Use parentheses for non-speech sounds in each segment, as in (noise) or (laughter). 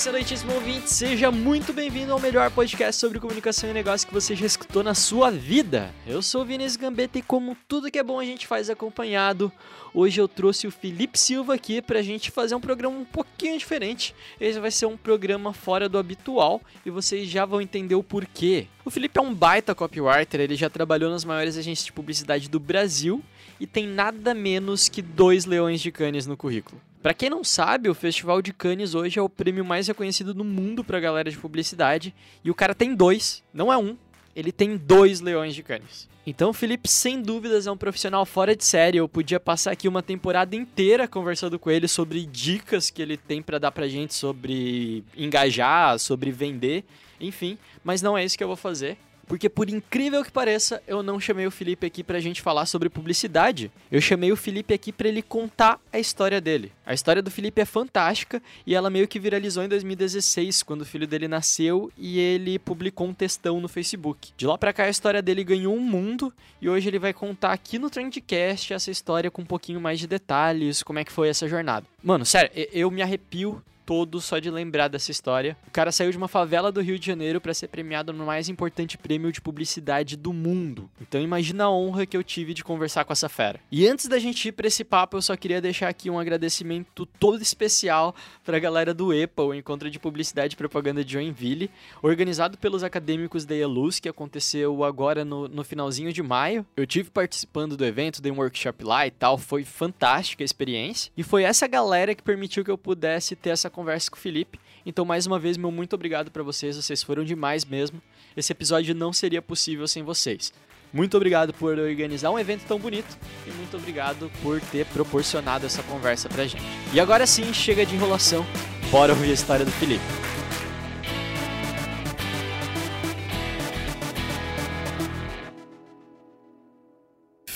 Excelentíssimo ouvinte! Seja muito bem-vindo ao melhor podcast sobre comunicação e negócio que você já escutou na sua vida. Eu sou o Vinícius Gambetta e como tudo que é bom a gente faz acompanhado, hoje eu trouxe o Felipe Silva aqui pra gente fazer um programa um pouquinho diferente. Esse vai ser um programa fora do habitual e vocês já vão entender o porquê. O Felipe é um baita copywriter, ele já trabalhou nas maiores agências de publicidade do Brasil e tem nada menos que dois leões de Cannes no currículo. Pra quem não sabe, o Festival de Cannes hoje é o prêmio mais reconhecido no mundo pra galera de publicidade. E o cara tem dois, não é um, ele tem dois leões de Cannes. Então o Felipe, sem dúvidas, é um profissional fora de série. Eu podia passar aqui uma temporada inteira conversando com ele sobre dicas que ele tem pra dar pra gente sobre engajar, sobre vender, enfim. Mas não é isso que eu vou fazer. Porque por incrível que pareça, eu não chamei o Felipe aqui pra gente falar sobre publicidade. Eu chamei o Felipe aqui pra ele contar a história dele. A história do Felipe é fantástica e ela meio que viralizou em 2016, quando o filho dele nasceu e ele publicou um textão no Facebook. De lá pra cá a história dele ganhou um mundo e hoje ele vai contar aqui no Trendcast essa história com um pouquinho mais de detalhes, como é que foi essa jornada. Mano, sério, eu me arrepio todo só de lembrar dessa história. O cara saiu de uma favela do Rio de Janeiro para ser premiado no mais importante prêmio de publicidade do mundo. Então imagina a honra que eu tive de conversar com essa fera. E antes da gente ir para esse papo, eu só queria deixar aqui um agradecimento todo especial para a galera do EPA, o Encontro de Publicidade e Propaganda de Joinville, organizado pelos acadêmicos da ELUS, que aconteceu agora no, no finalzinho de maio. Eu tive participando do evento, dei um workshop lá e tal, foi fantástica a experiência. E foi essa galera que permitiu que eu pudesse ter essa conversa com o Felipe. Então, mais uma vez, meu muito obrigado para vocês, vocês foram demais mesmo. Esse episódio não seria possível sem vocês. Muito obrigado por organizar um evento tão bonito e muito obrigado por ter proporcionado essa conversa pra gente. E agora sim, chega de enrolação, bora ouvir a história do Felipe.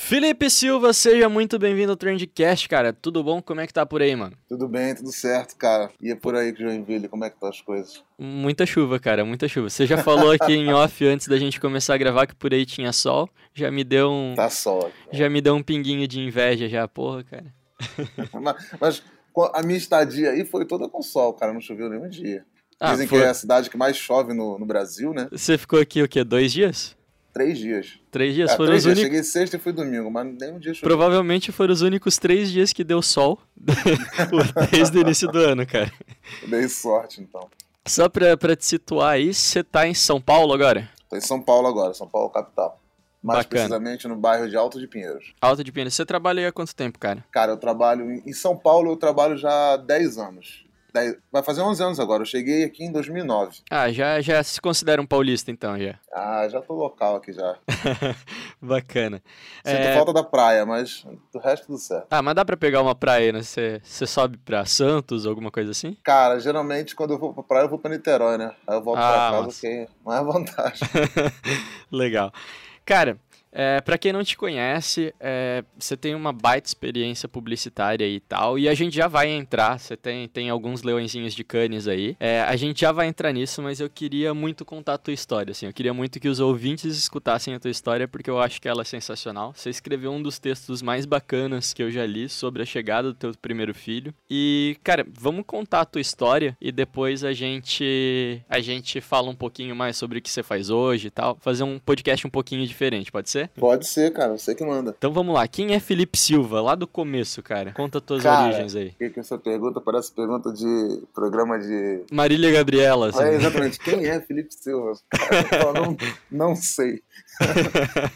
Felipe Silva, seja muito bem-vindo ao Trendcast, cara. Tudo bom? Como é que tá por aí, mano? Tudo bem, tudo certo, cara. E é por aí que Joinville, como é que tá as coisas? Muita chuva, cara, muita chuva. Você já falou aqui em off antes da gente começar a gravar que por aí tinha sol. Já me deu um, Tá sol. já me deu um pinguinho de inveja já, porra, cara. (laughs) mas, a minha estadia aí foi toda com sol, cara. Não choveu nenhum dia. Ah, Dizem foi- que é a cidade que mais chove no, no Brasil, né? Você ficou aqui o quê? Dois dias? Três dias. Três dias? É, foram três os dias. únicos. Cheguei sexta e fui domingo, mas nenhum dia choveu. Provavelmente foram os únicos três dias que deu sol (laughs) desde o início do ano, cara. Dei sorte, então. Só pra, pra te situar aí, você tá em São Paulo agora? Tô em São Paulo agora, São Paulo capital. Mais Bacana. precisamente no bairro de Alto de Pinheiros. Alta de Pinheiros. Você trabalha aí há quanto tempo, cara? Cara, eu trabalho em em São Paulo, eu trabalho já há 10 anos. Dez- Vai fazer 11 anos agora. Eu cheguei aqui em 2009. Ah, já, já se considera um paulista então, já. (laughs) Ah, já tô local aqui já. Bacana. Sinto É, falta da praia, mas do resto tudo certo. Ah, mas dá pra pegar uma praia, né? Você sobe pra Santos, alguma coisa assim? Cara, geralmente quando eu vou pra praia eu vou pra Niterói, né? Aí eu volto Ah, pra casa massa. porque não é vantagem. (laughs) Legal. Cara, é, para quem não te conhece, é, você tem uma baita experiência publicitária e tal, e a gente já vai entrar, você tem, tem alguns leõezinhos de canes aí, É, a gente já vai entrar nisso, mas eu queria muito contar a tua história, assim, eu queria muito que os ouvintes escutassem a tua história, porque eu acho que ela é sensacional. Você escreveu um dos textos mais bacanas que eu já li sobre a chegada do teu primeiro filho, e, cara, vamos contar a tua história, e depois a gente, a gente fala um pouquinho mais sobre o que você faz hoje e tal, fazer um podcast um pouquinho diferente, pode ser? Pode ser, cara, você que manda. Então vamos lá, quem é Felipe Silva? Lá do começo, cara. Conta tuas Cara, origens aí. Que que essa pergunta parece pergunta de programa de. Marília Gabriela, assim. É, exatamente. Quem é Felipe Silva? Cara, (laughs) eu não, não sei.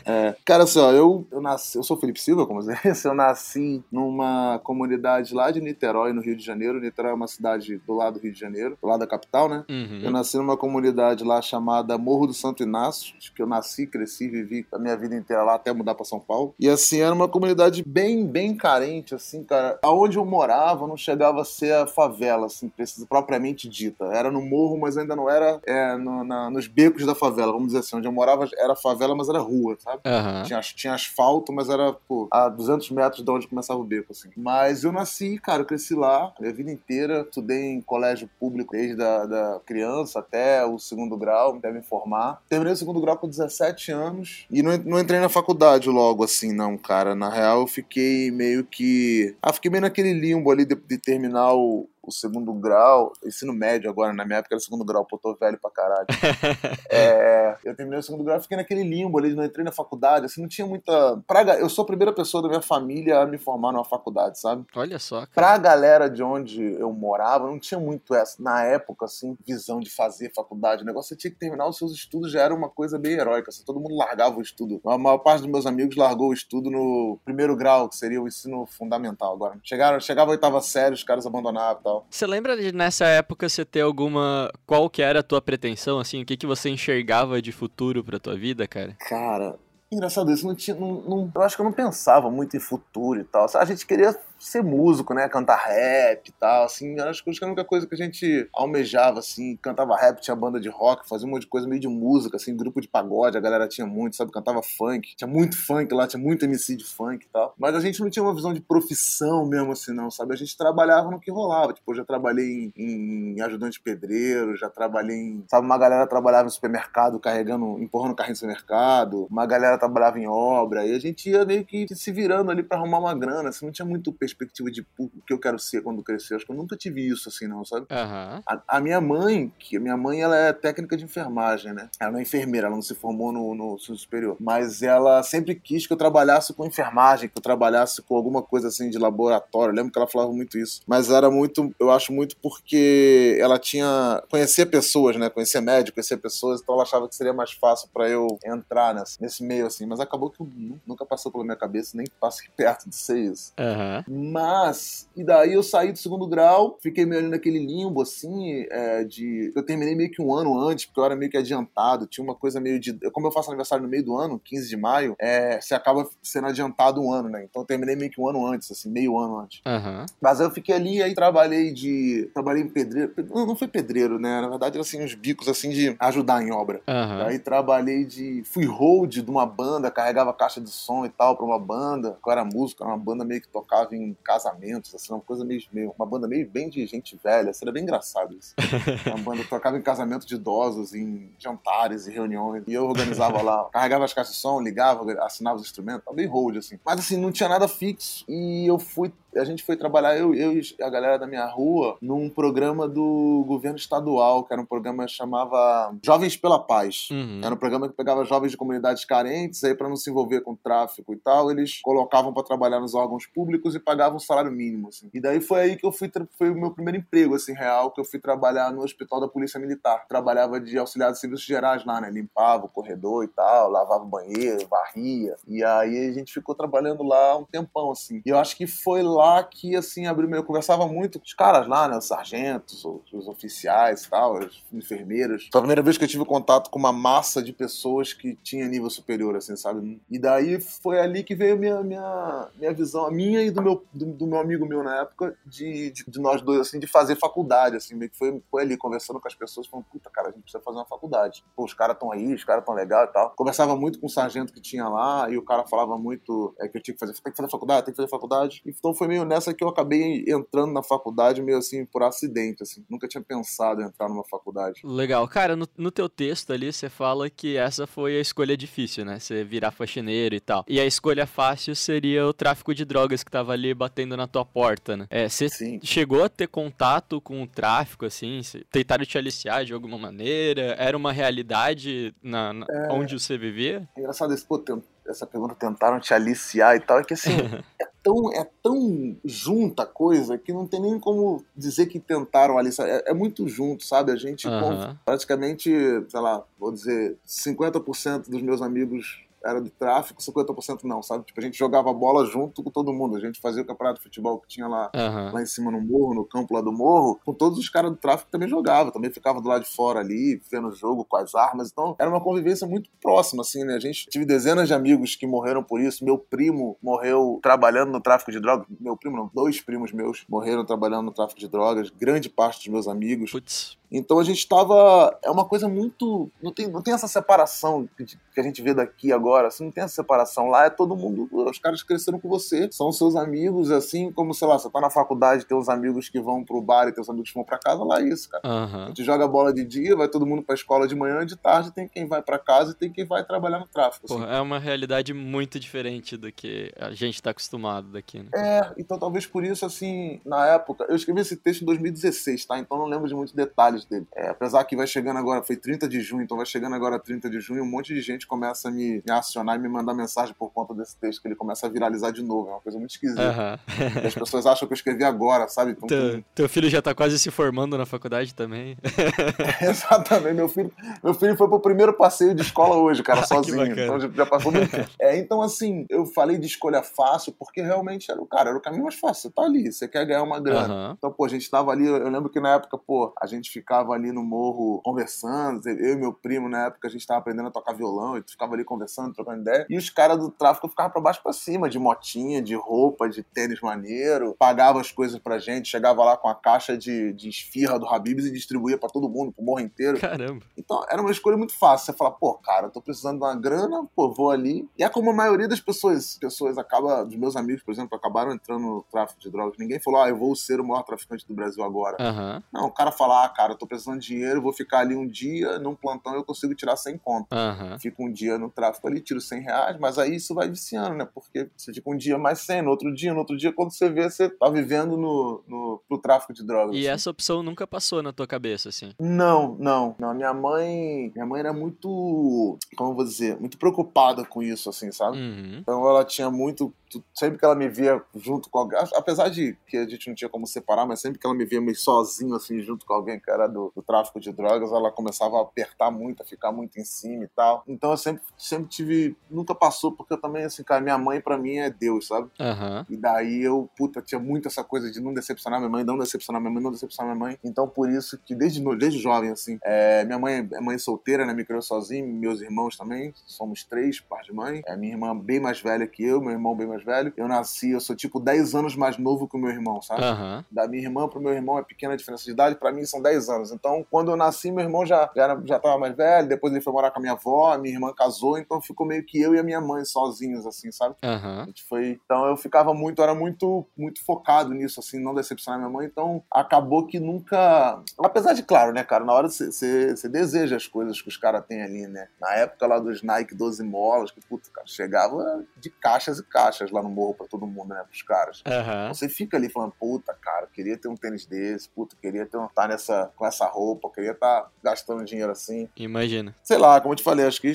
É, cara, assim, ó, eu, eu nasci, eu sou Felipe Silva, como você disse, eu nasci numa comunidade lá de Niterói, no Rio de Janeiro. Niterói é uma cidade do lado do Rio de Janeiro, do lado da capital, né? Eu Uhum. nasci numa comunidade lá chamada Morro do Santo Inácio, que eu nasci, cresci, vivi a minha vida inteira lá até mudar pra São Paulo. E assim, era uma comunidade bem, bem carente, assim, cara. Aonde eu morava não chegava a ser a favela, assim, precisa, propriamente dita. Era no morro, mas ainda não era é, no- na- nos becos da favela, vamos dizer assim. Onde eu morava era favela, mas era rua, sabe? Aham. Tinha, tinha asfalto, mas era, pô, a 200 metros de onde começava o beco, assim. Mas eu nasci, cara, eu cresci lá, minha vida inteira, estudei em colégio público desde a da criança até o segundo grau, até me formar. Terminei o segundo grau com 17 anos e não, não entrei na faculdade logo, assim, não, cara. Na real, eu fiquei meio que... Ah, fiquei meio naquele limbo ali de, de terminar o, o segundo grau, ensino médio agora, na minha época era segundo grau, pô, tô velho pra caralho. (laughs) É, eu terminei o segundo grau, fiquei naquele limbo ali, não entrei na faculdade, assim, não tinha muita. Pra, eu sou a primeira pessoa da minha família a me formar numa faculdade, sabe? Olha só, cara. Pra galera de onde eu morava, não tinha muito essa, na época, assim, visão de fazer faculdade. O negócio você tinha que terminar os seus estudos, já era uma coisa bem heróica, assim, todo mundo largava o estudo. A maior parte dos meus amigos largou o estudo no primeiro grau, que seria o ensino fundamental agora. Chegaram, chegava a oitava série, os caras abandonavam e tal. Você lembra de nessa época você ter alguma. Qual que era a tua pretensão, assim? O que, que você enxergava de futuro pra tua vida, cara? Cara, engraçado isso, não tinha. Não, não- eu acho que eu não pensava muito em futuro e tal. A gente queria ser músico, né? Cantar rap e tal, assim. Acho que a única coisa que a gente almejava, assim, cantava rap, tinha banda de rock, fazia um monte de coisa meio de música, assim, grupo de pagode, a galera tinha muito, sabe? Cantava funk, tinha muito funk lá, tinha muito MC de funk e tal. Mas a gente não tinha uma visão de profissão mesmo, assim, não, sabe? A gente trabalhava no que rolava. Tipo, eu já trabalhei em, em ajudante pedreiro, já trabalhei em. Sabe, uma galera trabalhava no supermercado carregando, empurrando carrinho no supermercado, uma galera trabalhava em obra, e a gente ia meio que se virando ali pra arrumar uma grana, assim, não tinha muito perspectiva de o que eu quero ser quando crescer. Acho que eu nunca tive isso, assim, não, sabe? Aham. A, a minha mãe, que a minha mãe ela é técnica de enfermagem, né? Ela não é enfermeira, ela não se formou no, no ensino superior. Mas ela sempre quis que eu trabalhasse com enfermagem, que eu trabalhasse com alguma coisa assim de laboratório. Eu lembro que ela falava muito isso. Mas era muito, eu acho muito porque ela tinha. conhecia pessoas, né? Conhecia médico, conhecia pessoas, então ela achava que seria mais fácil pra eu entrar nesse, nesse meio, assim. Mas acabou que nu- nunca passou pela minha cabeça, nem passo (laughs) perto de ser isso. Aham. Mas, e daí eu saí do segundo grau, fiquei meio ali naquele limbo, assim, é, de. Eu terminei meio que um ano antes, porque eu era meio que adiantado, tinha uma coisa meio de. Como eu faço aniversário no meio do ano, 15 de maio, é, você acaba sendo adiantado um ano, né? Então eu terminei meio que um ano antes, assim, meio ano antes. Aham. Mas eu fiquei ali, aí trabalhei de. Trabalhei em pedreiro. Não, não foi pedreiro, né? Na verdade, era assim, uns bicos assim de ajudar em obra. Aham. Aí trabalhei de. Fui hold de uma banda, carregava caixa de som e tal pra uma banda. Eu era músico, era uma banda meio que tocava em casamentos, assim, uma coisa meio. meio uma banda meio bem de gente velha. Era bem engraçado isso. (laughs) Uma banda que tocava em casamentos de idosos, em jantares e reuniões. E eu organizava lá, carregava as caixas de som, ligava, assinava os instrumentos, tava bem hold, assim. Mas assim, não tinha nada fixo. E eu fui a gente foi trabalhar, eu, eu e a galera da minha rua, num programa do governo estadual, que era um programa que chamava Jovens pela Paz. Uhum. Era um programa que pegava jovens de comunidades carentes, aí para não se envolver com tráfico e tal, eles colocavam para trabalhar nos órgãos públicos e pagavam um salário mínimo, assim. E daí foi aí que eu fui, foi o meu primeiro emprego, assim, real, que eu fui trabalhar no hospital da Polícia Militar. Trabalhava de auxiliar de serviços gerais lá, né? Limpava o corredor e tal, lavava o banheiro, varria. E aí a gente ficou trabalhando lá um tempão, assim. E eu acho que foi lá que, assim, abriu meu... Eu conversava muito com os caras lá, né? Os sargentos, os, oficiais e tal, os enfermeiros. Foi a primeira vez que eu tive contato com uma massa de pessoas que tinha nível superior, assim, sabe? E daí foi ali que veio minha, minha, minha visão, a minha e do meu, do, do meu amigo meu na época, de, de, de nós dois, assim, de fazer faculdade, assim, meio que foi, foi ali, conversando com as pessoas, falando, puta, cara, a gente precisa fazer uma faculdade. Pô, os caras estão aí, os caras estão legal e tal. Conversava muito com o sargento que tinha lá, e o cara falava muito é, que eu tinha que fazer, tem que fazer faculdade, tem que fazer faculdade. Então foi meio nessa que eu acabei entrando na faculdade, meio assim, por acidente, assim. Nunca tinha pensado em entrar numa faculdade. Legal. Cara, no, no teu texto ali você fala que essa foi a escolha difícil, né? Você virar faxineiro e tal. E a escolha fácil seria o tráfico de drogas que tava ali batendo na tua porta, né? É, você Sim. chegou a ter contato com o tráfico, assim? Tentaram te aliciar de alguma maneira? Era uma realidade na, na- onde você vivia? É engraçado isso, pô, essa pergunta tentaram te aliciar e tal, é que assim, (laughs) é tão, é tão junta a coisa que não tem nem como dizer que tentaram aliciar. É, é muito junto, sabe? A gente, Aham. praticamente, sei lá, vou dizer, 50% dos meus amigos era do tráfico, 50% não, sabe? Tipo, a gente jogava bola junto com todo mundo. A gente fazia o campeonato de futebol que tinha lá, Aham. lá em cima no morro, no campo lá do morro, com todos os caras do tráfico também jogava, também ficava do lado de fora ali, vendo o jogo com as armas. Então, era uma convivência muito próxima, assim, né? A gente tive dezenas de amigos que morreram por isso. Meu primo morreu trabalhando no tráfico de drogas. Meu primo não, dois primos meus morreram trabalhando no tráfico de drogas. Grande parte dos meus amigos. Putz. Então a gente tava. É uma coisa muito. Não tem, não tem essa separação que que a gente vê daqui agora. Assim, não tem essa separação. Lá é todo mundo. Os caras cresceram com você. São seus amigos, assim como, sei lá, você tá na faculdade, tem os amigos que vão pro bar e tem os amigos que vão pra casa. Lá é isso, cara. A Aham. gente joga bola de dia, vai todo mundo pra escola de manhã, de tarde tem quem vai pra casa e tem quem vai trabalhar no tráfico. assim. Porra, é uma realidade muito diferente do que a gente tá acostumado daqui, né? É, então talvez por isso, assim, na época, eu escrevi esse texto em 2016, tá? Então não lembro de muitos detalhes dele. É, apesar que vai chegando agora, foi 30 de junho, então vai chegando agora 30 de junho, um monte de gente começa a me, me acionar e me mandar mensagem por conta desse texto, que ele começa a viralizar de novo. É uma coisa muito esquisita. E as pessoas acham que eu escrevi agora, sabe? Então, Teu, teu filho já tá quase se formando na faculdade também. (laughs) Exatamente, meu filho, meu filho foi pro primeiro passeio de escola hoje, cara, (laughs) Ah, que sozinho. Então já- já passou muito tempo. É, então, assim, eu falei de escolha fácil porque realmente era o cara, era o caminho mais fácil. Você tá ali, você quer ganhar uma grana. Aham. Então, pô, a gente tava ali, eu lembro que na época, pô, a gente ficava ali no morro conversando, eu e meu primo, na época, a gente tava aprendendo a tocar violão, e ficava ali conversando, trocando ideia, e os caras do tráfico ficavam pra baixo pra cima, de motinha, de roupa, de tênis maneiro, pagava as coisas pra gente, chegava lá com a caixa de, de esfirra do Habibs e distribuía pra todo mundo, pro morro inteiro. Caramba. Então, era uma escolha muito fácil. Você fala, pô, cara, eu tô precisando de uma grana, pô, vou ali. E é como a maioria das pessoas, pessoas acaba, dos meus amigos, por exemplo, acabaram entrando no tráfico de drogas. Ninguém falou, ah, eu vou ser o maior traficante do Brasil agora. Aham. Não, o cara fala, ah, cara, eu tô precisando de dinheiro, vou ficar ali um dia, num plantão eu consigo tirar 100 conto. Aham. Fico um dia no tráfico ali, tiro 100 reais, mas aí isso vai viciando, né? Porque você fica um dia mais 100, no outro dia, no outro dia, quando você vê, você tá vivendo no, no, pro tráfico de drogas. E assim. essa opção nunca passou na tua cabeça, assim? Não, não, não. Minha mãe, minha mãe era muito, como eu vou dizer, muito preocupada com isso, assim, sabe? Uhum. Então ela tinha muito, sempre que ela me via junto com alguém, apesar de que a gente não tinha como separar, mas sempre que ela me via meio sozinho, assim, junto com alguém que era do, do tráfico de drogas, ela começava a apertar muito, a ficar muito em cima e tal. Então eu sempre, sempre tive, nunca passou, porque eu também, assim, cara, minha mãe pra mim é Deus, sabe? Aham. E daí eu, puta, tinha muito essa coisa de não decepcionar minha mãe, não decepcionar minha mãe, não decepcionar minha mãe. Então por isso que desde, desde jovem, assim, é, minha mãe é mãe solteira, né? Me criou sozinho, meus irmãos também, somos três, par de mãe. É minha irmã bem mais velha que eu, meu irmão bem mais velho. Eu nasci, eu sou tipo 10 anos mais novo que o meu irmão, sabe? Aham. Da minha irmã pro meu irmão é pequena diferença de idade, pra mim são 10 anos. Então, quando eu nasci, meu irmão já, já, era, já tava mais velho, depois ele foi morar com a minha avó, a minha irmã casou, então ficou meio que eu e a minha mãe sozinhos, assim, sabe? A Aham. gente foi. Então eu ficava muito, eu era muito, muito focado nisso, assim, não decepcionar minha mãe. Então acabou que nunca. Apesar de, claro, né, cara, na hora você- deseja as coisas que os caras têm ali, né? Na época lá dos Nike 12 molas, que, puta, cara, chegava de caixas e caixas lá no morro pra todo mundo, né, pros caras. Aham. Você fica ali falando, puta, cara, queria ter um tênis desse, puta, queria ter um, tá nessa, com essa roupa, queria estar gastando dinheiro assim. Imagina. Sei lá, como eu te falei, acho que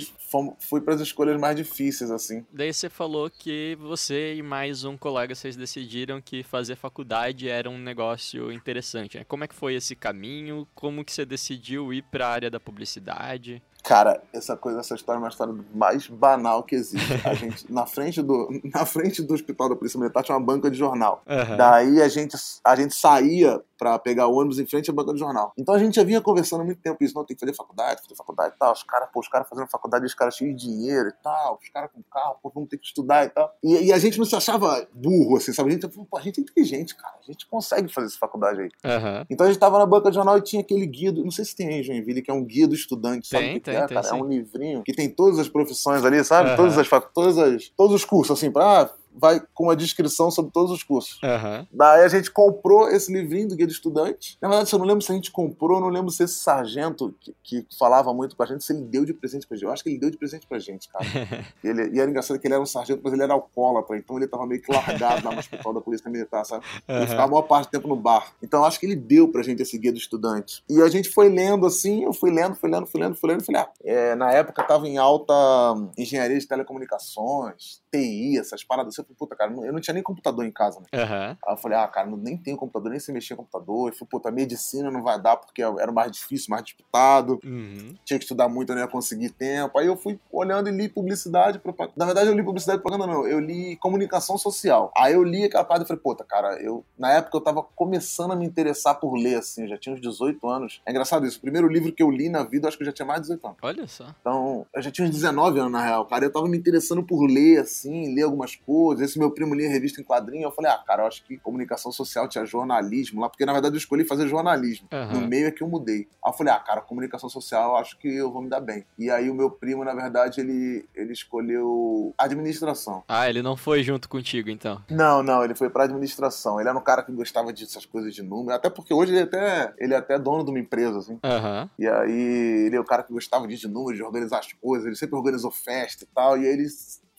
fui pras escolhas mais difíceis, assim. Daí você falou que você e mais um colega, vocês decidiram que fazer faculdade era um negócio interessante. né? Como é que foi esse caminho? Como que você decidiu ir pra área da publicidade? Cara, essa coisa, essa história é uma história mais banal que existe. A (laughs) gente, na frente do, na frente do hospital da Polícia Militar tinha uma banca de jornal. Aham. Daí a gente, a gente saía pra pegar o ônibus em frente à banca de jornal. Então a gente já vinha conversando há muito tempo isso. Não, tem que fazer faculdade, fazer faculdade e tal. Os caras, pô, os caras fazendo faculdade, os caras cheios de dinheiro e tal. Os caras com carro, pô, vamos ter que estudar e tal. E, e a gente não se achava burro, assim, sabe? A gente, pô, a gente é inteligente, cara. A gente consegue fazer essa faculdade aí. Aham. Então a gente tava na banca de jornal e tinha aquele guia, do, não sei se tem aí em Joinville, que é um guia do estudante, sabe Tem, que que tem, é, tem, cara? É sim. um livrinho que tem todas as profissões ali, sabe? Aham. Todas as, todas as, todos os cursos, assim, pra, ah, vai com uma descrição sobre todos os cursos. Aham. Daí a gente comprou esse livrinho do Guia do Estudante. Na verdade, eu não lembro se a gente comprou, não lembro se esse sargento que, que falava muito com a gente, se ele deu de presente pra gente. Eu acho que ele deu de presente pra gente, cara. (laughs) ele, e era engraçado que ele era um sargento, mas ele era alcoólatra, então ele tava meio que largado lá no hospital da Polícia Militar, sabe? Ele Aham. ficava a maior parte do tempo no bar. Então eu acho que ele deu pra gente esse guia do estudante. E a gente foi lendo assim, eu fui lendo, fui lendo, fui lendo, fui lendo, e falei, ah, é, na época tava em alta hum, engenharia de telecomunicações, TI, essas paradas. Eu falei, puta, cara, eu não tinha nem computador em casa, né? Aham. Aí eu falei, ah, cara, não- nem tenho computador, nem sei mexer em computador. Eu falei, puta, medicina não vai dar porque era mais difícil, mais disputado. Uhum. Tinha que estudar muito, eu não ia conseguir tempo. Aí eu fui olhando e li publicidade, propaganda. Na verdade, eu li publicidade propaganda, não. Eu li comunicação social. Aí eu li aquela parada e falei, puta, cara, eu. Na época eu tava começando a me interessar por ler, assim, eu já tinha uns 18 anos. É engraçado isso. O primeiro livro que eu li na vida, eu acho que eu já tinha mais de 18 anos. Olha só. Então, eu já tinha uns 19 anos, na real, cara. Eu tava me interessando por ler, assim, ler algumas coisas. Esse meu primo lia revista em quadrinho. Eu falei, ah, cara, eu acho que comunicação social tinha jornalismo lá, porque na verdade eu escolhi fazer jornalismo. Aham. No meio é que eu mudei. Aí eu falei, ah, cara, comunicação social eu acho que eu vou me dar bem. E aí o meu primo, na verdade, ele, ele escolheu administração. Ah, ele não foi junto contigo, então. Não, não, ele foi pra administração. Ele era um cara que gostava dessas coisas de número. Até porque hoje ele é até, ele é até dono de uma empresa, assim. Aham. E aí ele é o cara que gostava de números, de organizar as coisas, ele sempre organizou festa e tal, e aí ele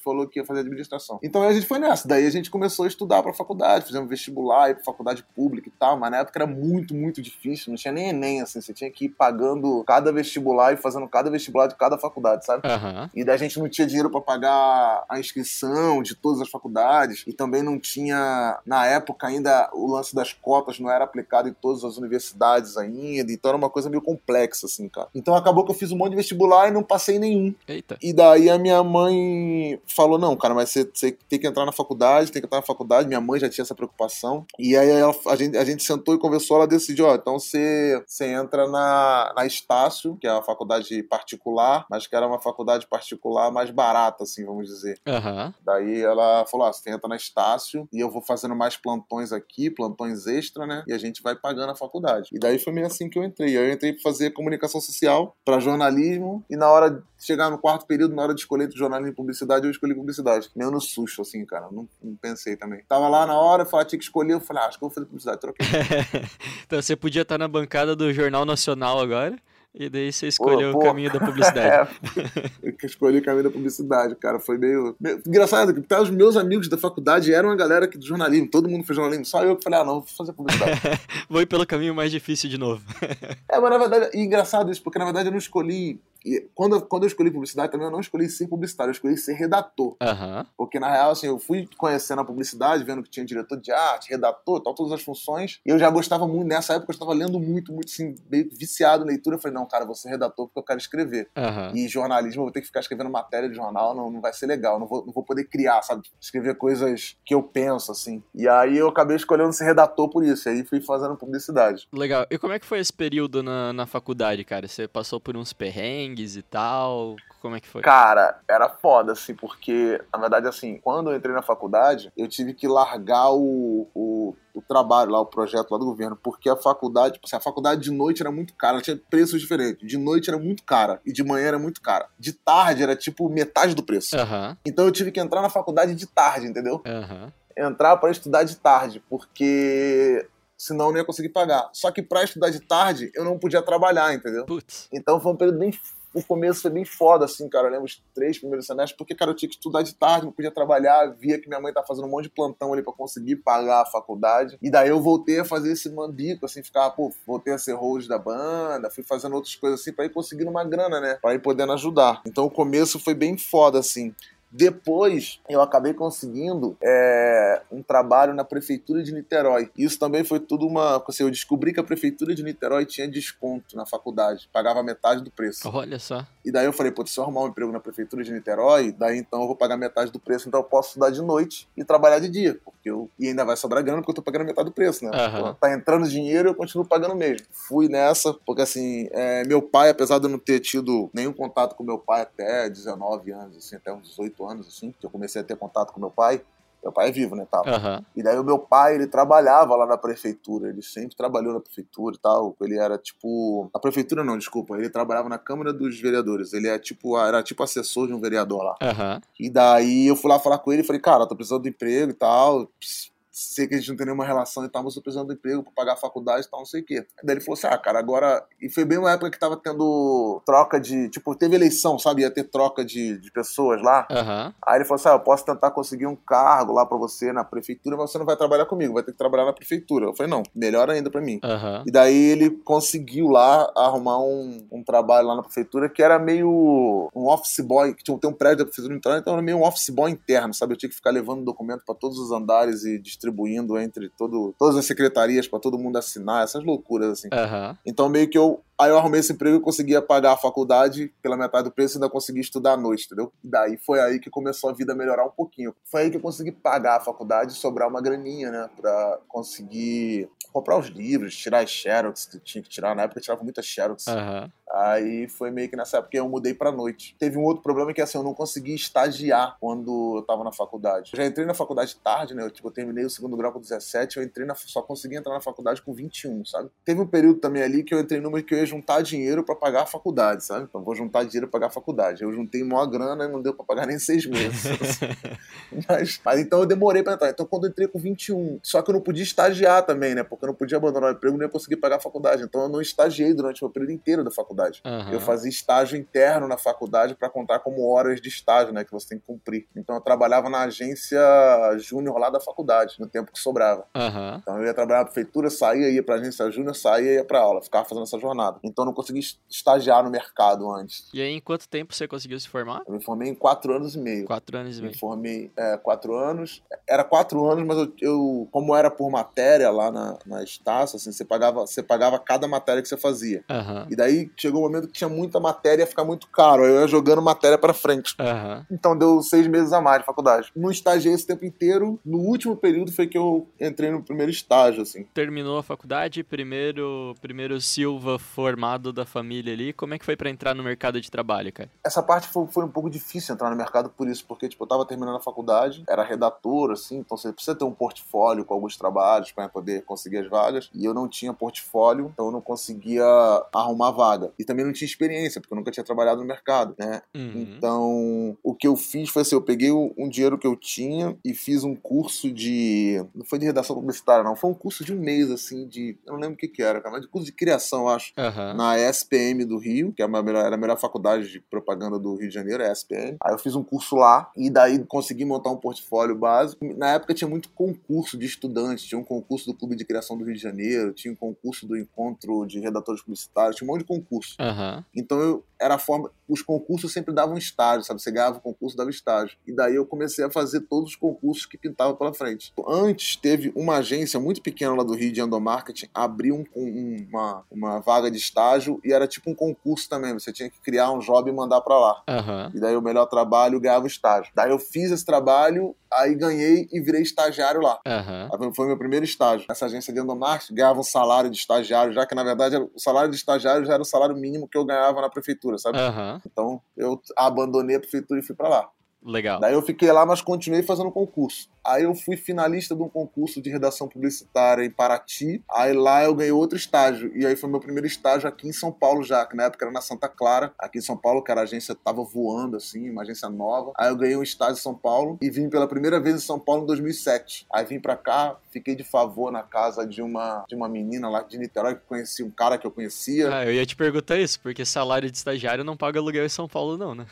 falou que ia fazer administração. Então aí a gente foi nessa, daí a gente começou a estudar pra faculdade, fizemos vestibular, ir pra faculdade pública e tal, mas na época era muito, muito difícil, não tinha nem Enem, assim, você tinha que ir pagando cada vestibular e fazendo cada vestibular de cada faculdade, sabe? Aham. E daí a gente não tinha dinheiro pra pagar a inscrição de todas as faculdades e também não tinha, na época ainda, o lance das cotas não era aplicado em todas as universidades ainda, então era uma coisa meio complexa, assim, cara. Então acabou que eu fiz um monte de vestibular e não passei nenhum. Eita. E daí a minha mãe falou: não, cara, mas você, você tem que entrar na faculdade, tem que entrar na faculdade. Minha mãe já tinha essa preocupação. E aí ela- a, gente, a gente sentou e conversou, ela decidiu: ó, então você, você entra na, na Estácio, que é uma faculdade particular, mas que era uma faculdade particular mais barata, assim, vamos dizer. Aham. Daí ela falou: ah, você entra na Estácio e eu vou fazendo mais plantões aqui, plantões extra, né? E a gente vai pagando a faculdade. E daí foi meio assim que eu entrei. Aí eu entrei pra fazer comunicação social, pra jornalismo, e na hora de chegar no quarto período, na hora de escolher entre jornalismo e publicidade, eu escolhi publicidade. Meio no susto, assim, cara. Não, não pensei também. Tava lá na hora, eu falei, ah, tinha que escolher, eu falei, ah, acho que eu vou fazer publicidade, troquei. (laughs) então você podia estar na bancada do Jornal Nacional agora. E daí você escolheu pô. o caminho da publicidade. É, (laughs) eu que escolhi o caminho da publicidade, cara. Foi meio. meio- Engraçado, que até os meus amigos da faculdade eram a galera aqui do jornalismo. Todo mundo fez jornalismo. Só eu que falei, ah, não, vou fazer publicidade. (laughs) Vou ir pelo caminho mais difícil de novo. é, mas na verdade, e engraçado isso, porque na verdade eu não escolhi. E Quando, eu- quando eu escolhi publicidade também, eu não escolhi ser publicitário, eu escolhi ser redator. Aham. Porque na real, assim, eu fui conhecendo a publicidade, vendo que tinha diretor de arte, redator, tal, todas as funções. E eu já gostava muito, nessa época eu estava lendo muito, muito, assim, meio viciado em leitura. Eu falei, não, cara, vou ser redator porque eu quero escrever. Aham. E jornalismo, eu vou ter que ficar escrevendo matéria de jornal, não, não vai ser legal, não vou, não vou poder criar, sabe? Escrever coisas que eu penso, assim. E aí eu acabei escolhendo ser redator por isso, e aí fui fazendo publicidade. Legal. E como é que foi esse período na, na faculdade, cara? Você passou por uns perrengues e tal? Como é que foi? Cara, era foda, assim, porque, na verdade, assim, quando eu entrei na faculdade, eu tive que largar o, o, o trabalho lá, o projeto lá do governo, porque a faculdade, tipo assim, a faculdade de noite era muito cara, ela tinha preços diferentes. De noite era muito cara, e de manhã era muito cara. De tarde era, tipo, metade do preço. Aham. Então eu tive que entrar na faculdade de tarde, entendeu? Aham. entrar para estudar de tarde, porque senão eu não ia conseguir pagar. Só que para estudar de tarde, eu não podia trabalhar, entendeu? Putz. Então foi um período bem. O começo foi bem foda, assim, cara. Eu lembro os três primeiros semestres, porque, cara, eu tinha que estudar de tarde, não podia trabalhar, via que minha mãe tá fazendo um monte de plantão ali pra conseguir pagar a faculdade. E daí eu voltei a fazer esse mandico, assim, ficar, pô, voltei a ser host da banda, fui fazendo outras coisas assim pra ir conseguindo uma grana, né? Pra ir podendo ajudar. Então o começo foi bem foda, assim. Depois, eu acabei conseguindo é, um trabalho na prefeitura de Niterói. Isso também foi tudo uma. Assim, eu descobri que a prefeitura de Niterói tinha desconto na faculdade, pagava metade do preço. Olha só. E daí eu falei, pô, se eu arrumar um emprego na prefeitura de Niterói, daí então eu vou pagar metade do preço, então eu posso estudar de noite e trabalhar de dia. Porque eu. E ainda vai sobrar grana porque eu tô pagando metade do preço, né? Pô, Tá entrando dinheiro eu continuo pagando mesmo. Fui nessa, porque assim, é, meu pai, apesar de eu não ter tido nenhum contato com meu pai até 19 anos, assim, até uns 18 anos, assim, que eu comecei a ter contato com meu pai. Meu pai é vivo, né, tal. Aham. E daí o meu pai, ele trabalhava lá na prefeitura, ele sempre trabalhou na prefeitura e tal. Ele era tipo. Na prefeitura não, desculpa. Ele trabalhava na Câmara dos Vereadores. Ele é tipo, era tipo assessor de um vereador lá. Aham. E daí eu fui lá falar com ele e falei, cara, eu tô precisando de emprego e tal. ps- sei que a gente não tem nenhuma relação e tal, mas eu precisando de emprego pra pagar a faculdade e tal, não sei o quê. Daí ele falou assim, ah, cara, agora... E foi bem uma época que tava tendo troca de... Tipo, teve eleição, sabe? Ia ter troca de, de pessoas lá. Aham. Aí ele falou assim, ah, eu posso tentar conseguir um cargo lá pra você na prefeitura, mas você não vai trabalhar comigo, vai ter que trabalhar na prefeitura. Eu falei, não, melhor ainda pra mim. Aham. E daí ele conseguiu lá arrumar um, um trabalho lá na prefeitura que era meio um office boy, que tinha tem um prédio da prefeitura interna, então era meio um office boy interno, sabe? Eu tinha que ficar levando documento pra todos os andares e distribuindo entre todo, todas as secretarias pra todo mundo assinar, essas loucuras assim. Aham. Então meio que eu Aí eu arrumei esse emprego e conseguia pagar a faculdade pela metade do preço e ainda consegui estudar à noite, entendeu? E daí foi aí que começou a vida a melhorar um pouquinho. Foi aí que eu consegui pagar a faculdade e sobrar uma graninha, né? Pra conseguir comprar os livros, tirar as xerox que tinha que tirar. Na época eu tirava muita xerox. Aham. Aí foi meio que nessa época que eu mudei pra noite. Teve um outro problema que assim, eu não consegui estagiar quando eu tava na faculdade. Eu já entrei na faculdade tarde, né? Eu, tipo, eu terminei o segundo grau com 17, eu entrei na, só consegui entrar na faculdade com 21, sabe? Teve um período também ali que eu entrei numa que eu ia juntar dinheiro pra pagar a faculdade, sabe? Então vou juntar dinheiro pra pagar a faculdade. Eu juntei maior grana e não deu pra pagar nem seis meses. (laughs) mas, mas então eu demorei pra entrar. Então quando eu entrei com 21, só que eu não podia estagiar também, né? Porque eu não podia abandonar o emprego, nem ia conseguir pagar a faculdade. Então eu não estagiei durante o meu período inteiro da faculdade. Aham. Eu fazia estágio interno na faculdade para contar como horas de estágio, né, que você tem que cumprir. Então eu trabalhava na agência júnior lá da faculdade, no tempo que sobrava. Aham. Então eu ia trabalhar na prefeitura, saía, ia pra agência júnior, saía e ia pra aula, ficava fazendo essa jornada. Então eu não consegui es- estagiar no mercado antes. E aí, em quanto tempo você conseguiu se formar? Eu me formei em quatro anos e meio. Quatro anos e Me meio. formei é, quatro anos. Era quatro anos, mas eu, eu- como era por matéria lá na, na Estácio, assim, você pagava, você pagava cada matéria que você fazia. Aham. E daí chegou um momento que tinha muita matéria e ia ficar muito caro. Aí eu ia jogando matéria pra frente. Aham. Então deu seis meses a mais de faculdade. Não estagiei esse tempo inteiro. No último período foi que eu entrei no primeiro estágio, assim. Terminou a faculdade, primeiro, primeiro Silva formado da família ali. Como é que foi pra entrar no mercado de trabalho, cara? Essa parte foi, foi um pouco difícil entrar no mercado por isso, porque tipo, eu tava terminando a faculdade, era redator, assim, então você precisa ter um portfólio com alguns trabalhos para poder conseguir as vagas. E eu não tinha portfólio, então eu não conseguia arrumar vaga. E também não tinha experiência, porque eu nunca tinha trabalhado no mercado, né? Uhum. Então, o que eu fiz foi assim, eu peguei um dinheiro que eu tinha e fiz um curso de... Não foi de redação publicitária, não. Foi um curso de um mês, assim, de... Eu não lembro o que que era, cara, mas de curso de criação, eu acho. Aham. Na SPM do Rio, que é a melhor, era a melhor faculdade de propaganda do Rio de Janeiro, é a SPM. Aí eu fiz um curso lá e daí consegui montar um portfólio básico. Na época tinha muito concurso de estudantes, tinha um concurso do Clube de Criação do Rio de Janeiro, tinha um concurso do Encontro de Redatores Publicitários, tinha um monte de concurso. Aham. Então eu era a forma. Os concursos sempre davam estágio, sabe? Você ganhava o concurso, dava estágio. E daí eu comecei a fazer todos os concursos que pintavam pela frente. Antes teve uma agência muito pequena lá do Rio de Endomarketing, abriu um- um- uma, uma vaga de estágio e era tipo um concurso também. Você tinha que criar um job e mandar pra lá. Aham. E daí o melhor trabalho ganhava o estágio. Daí eu fiz esse trabalho, aí ganhei e virei estagiário lá. Aí Foi meu primeiro estágio. Nessa agência de endomarketing, ganhava um salário de estagiário, já que na verdade o salário de estagiário já era o salário mínimo que eu ganhava na prefeitura, sabe? Aham. Então eu abandonei a prefeitura e fui pra lá. Legal. Daí eu fiquei lá, mas continuei fazendo concurso. Aí eu fui finalista de um concurso de redação publicitária em Paraty. Aí lá eu ganhei outro estágio. E aí foi meu primeiro estágio aqui em São Paulo já, que na época era na Santa Clara, aqui em São Paulo, que era a agência tava voando assim, uma agência nova. Aí eu ganhei um estágio em São Paulo e vim pela primeira vez em São Paulo em 2007. Aí vim pra cá, fiquei de favor na casa de uma de uma menina lá de Niterói que conhecia um cara que eu conhecia. Ah, eu ia te perguntar isso, porque salário de estagiário não paga aluguel em São Paulo, não, né?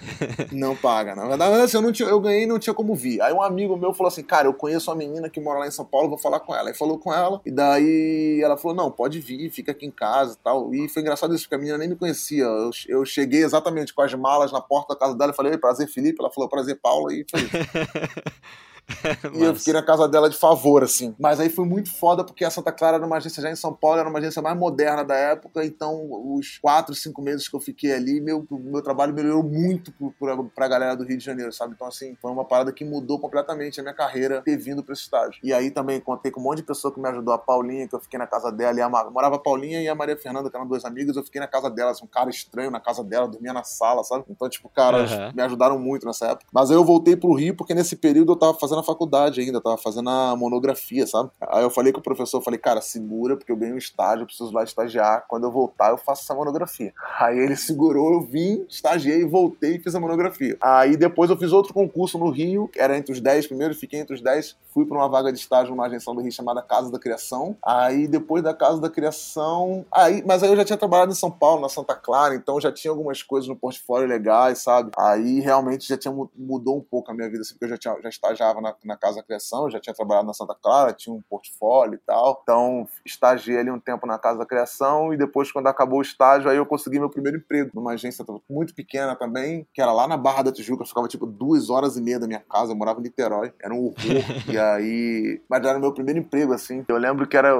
Não paga. Na verdade, assim, eu, não tinha, eu ganhei e não tinha como vir. Aí um amigo meu falou assim: Cara, eu conheço uma menina que mora lá em São Paulo, vou falar com ela. Aí falou com ela, e daí ela falou: Não, pode vir, fica aqui em casa e tal. E foi engraçado isso, porque a menina nem me conhecia. Eu, eu cheguei exatamente com as malas na porta da casa dela e falei: Prazer, Felipe. Ela falou: Prazer, Paula. E foi isso. (laughs) (laughs) E eu fiquei na casa dela de favor, assim. Mas aí foi muito foda, porque a Santa Clara era uma agência já em São Paulo, era uma agência mais moderna da época. Então, os quatro, cinco meses que eu fiquei ali, meu, meu trabalho melhorou muito pro, pro, pra galera do Rio de Janeiro, sabe? Então, assim, foi uma parada que mudou completamente a minha carreira ter vindo pra esse estágio. E aí também contei com um monte de pessoa que me ajudou, a Paulinha, que eu fiquei na casa dela, e a Mar... morava a Paulinha e a Maria Fernanda, que eram duas amigas, eu fiquei na casa delas, um cara estranho na casa dela, dormia na sala, sabe? Então, tipo, caras Aham. me ajudaram muito nessa época. Mas aí eu voltei pro Rio, porque nesse período eu tava fazendo fazendo a faculdade ainda, tava fazendo a monografia, sabe? Aí eu falei com o professor, falei, cara, segura, porque eu ganhei um estágio, eu preciso lá estagiar. Quando eu voltar, eu faço essa monografia. Aí ele segurou, eu vim, estagiei, voltei e fiz a monografia. Aí depois eu fiz outro concurso no Rio, que era entre os 10 primeiros, fiquei entre os 10, fui para uma vaga de estágio numa agência do Rio chamada Casa da Criação. Aí depois da Casa da Criação, aí, mas aí eu já tinha trabalhado em São Paulo, na Santa Clara, então já tinha algumas coisas no portfólio legais, sabe? Aí realmente já tinha mudou um pouco a minha vida, assim, porque eu já, tinha, já estagiava na, na Casa da Criação, já tinha trabalhado na Santa Clara, tinha um portfólio e tal. Então, estagiei ali um tempo na Casa da Criação e depois, quando acabou o estágio, aí eu consegui meu primeiro emprego numa agência muito pequena também, que era lá na Barra da Tijuca, ficava tipo duas horas e meia da minha casa, eu morava em Niterói, era um horror. (laughs) e aí. Mas era o meu primeiro emprego, assim. Eu lembro que era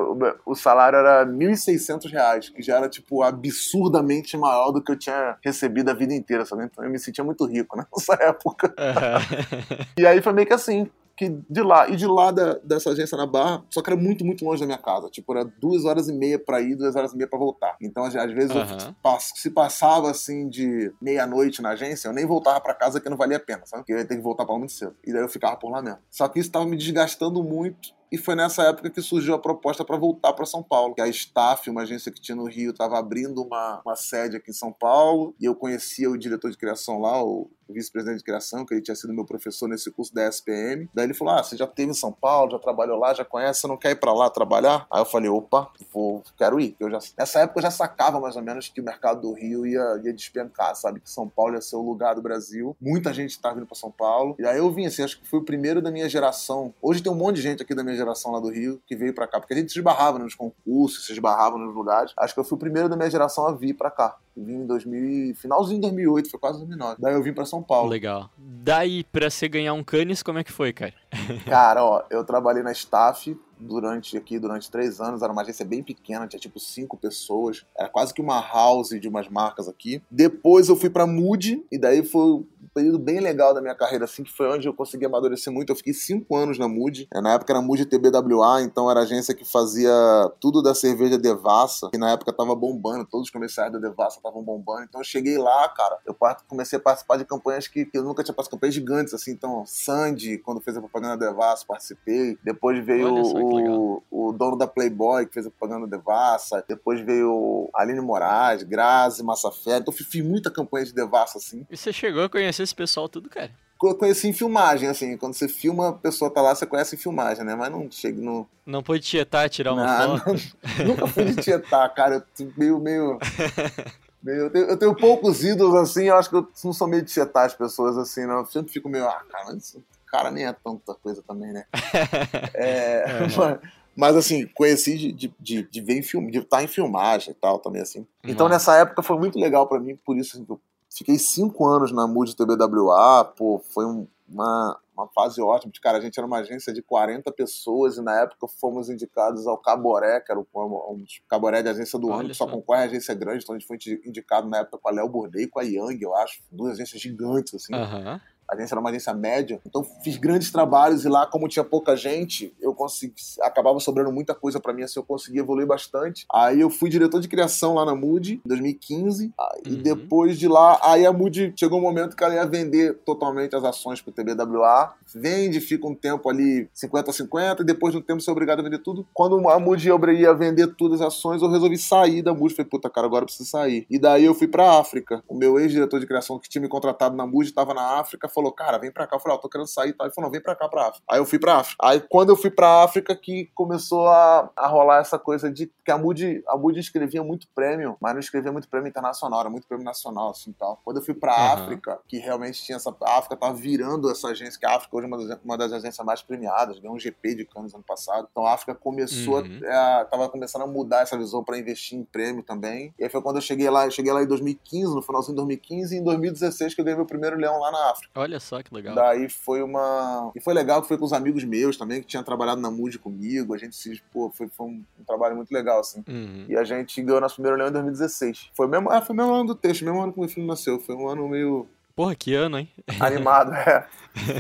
o salário era R$ 1.600, que já era, tipo, absurdamente maior do que eu tinha recebido a vida inteira, sabe? Então eu me sentia muito rico, né? (laughs) Nessa época. Uhum. e aí foi meio que assim que de lá, e de lá da, dessa agência na Barra, só que era muito, muito longe da minha casa. Tipo, era duas horas e meia pra ir, duas horas e meia pra voltar. Então, às vezes, uhum. eu, se passava assim de meia-noite na agência, eu nem voltava pra casa que não valia a pena, sabe? Porque eu ia ter que voltar pra lá muito cedo. E daí eu ficava por lá mesmo. Só que isso tava me desgastando muito e foi nessa época que surgiu a proposta para voltar para São Paulo. Que a Staff, uma agência que tinha no Rio, estava abrindo uma, uma sede aqui em São Paulo. E eu conhecia o diretor de criação lá, o vice-presidente de criação, que ele tinha sido meu professor nesse curso da SPM. Daí ele falou: Ah, você já esteve em São Paulo, já trabalhou lá, já conhece, você não quer ir para lá trabalhar? Aí eu falei: opa, vou, quero ir. Eu já, nessa época eu já sacava mais ou menos que o mercado do Rio ia, ia despencar, sabe? Que São Paulo ia ser o lugar do Brasil. Muita gente estava vindo para São Paulo. E aí eu vim assim, acho que fui o primeiro da minha geração. Hoje tem um monte de gente aqui da minha geração lá do Rio que veio para cá, porque a gente se esbarrava nos concursos, se esbarrava nos lugares. Acho que eu fui o primeiro da minha geração a vir para cá. Eu vim em 2000, finalzinho de 2008, foi quase 2009. Daí eu vim para São Paulo. Legal. Daí para você ganhar um canis, como é que foi, cara? (laughs) Cara, ó, eu trabalhei na staff durante aqui durante três anos. Era uma agência bem pequena, tinha tipo cinco pessoas. Era quase que uma house de umas marcas aqui. Depois eu fui para Mood e daí foi um período bem legal da minha carreira, assim, que foi onde eu consegui amadurecer muito. Eu fiquei cinco anos na Mood. Na época era Mood TBWA, então era a agência que fazia tudo da cerveja Devassa, que na época tava bombando, todos os comerciais da Devassa estavam bombando. Então eu cheguei lá, cara, eu comecei a participar de campanhas que, que eu nunca tinha participado, campanhas gigantes, assim. Então, Sandy, quando fez a propaganda da Devassa, participei. Depois veio o, o dono da Playboy, que fez a propaganda da Devassa. Depois veio Aline Moraes, Grazi, Massafé. Então eu fiz muita campanha de Devassa, assim. E você chegou a conhecer esse pessoal tudo, cara? Eu conheci em filmagem, assim. Quando você filma, a pessoa tá lá, você conhece em filmagem, né? Mas não chega no. Não pode tietar, tirar uma não, foto? Não, nunca fui de tietar, cara. Eu meio, meio. (laughs) Eu tenho, eu tenho, poucos ídolos assim, eu acho que eu não sou meio de tietar as pessoas assim, não. Eu sempre fico meio, ah, cara, esse cara nem é tanta coisa também, né? (laughs) é, é. Mas, mas, assim, conheci de, de, de, de ver em filme, de estar em filmagem e tal também, assim. Então, Nossa. nessa época foi muito legal para mim, por isso assim, eu Fiquei cinco anos na Mood TBWA, pô, foi um, uma, uma fase ótima. Cara, a gente era uma agência de 40 pessoas e na época fomos indicados ao Caboré, que era o um, Caboré de agência do ano, que só concorre a agência grande, então a gente foi indicado na época com a Léo Bordei e com a Young, eu acho. Duas agências gigantes, assim. Uhum. A agência era uma agência média, então fiz grandes trabalhos e lá, como tinha pouca gente, eu consegui, acabava sobrando muita coisa para mim, assim, eu consegui evoluir bastante. Aí eu fui diretor de criação lá na Mood, em 2015, e uhum. depois de lá, aí a Mood chegou um momento que ela ia vender totalmente as ações pro TBWA, vende, fica um tempo ali 50-50, e depois de um tempo você é obrigado a vender tudo. Quando a Mood ia vender todas as ações, eu resolvi sair da Mood, falei, puta cara, agora eu preciso sair. E daí eu fui pra África. O meu ex-diretor de criação que tinha me contratado na Mood estava na África, falou, cara, vem pra cá. Eu falei, ó, oh, tô querendo sair e tal. Ele falou, não, vem pra cá, pra África. Aí eu fui pra África. Aí quando eu fui pra África que começou a, a rolar essa coisa de que a Moody, a Moody escrevia muito prêmio, mas não escrevia muito prêmio internacional, era muito prêmio nacional, assim, tal. Quando eu fui pra uhum. África, que realmente tinha essa... A África tava virando essa agência, que a África hoje é uma das, uma das agências mais premiadas, ganhou um GP de Cannes ano passado. Então a África começou uhum. a, a, tava começando a mudar essa visão para investir em prêmio também. E aí foi quando eu cheguei lá, eu cheguei lá em 2015, no finalzinho de 2015, e em 2016 que eu ganhei meu primeiro leão lá na África. Olha só que legal. Daí foi uma. E foi legal que foi com os amigos meus também, que tinham trabalhado na Mood comigo. A gente se. Pô, foi, foi um, um, trabalho muito legal, assim. Uhum. E a gente ganhou nosso primeiro leão em 2016. Foi mesmo, ah, foi o mesmo ano do texto, mesmo ano que o meu filho nasceu. Foi um ano meio. Porra, que ano, hein? Animado, (laughs) é.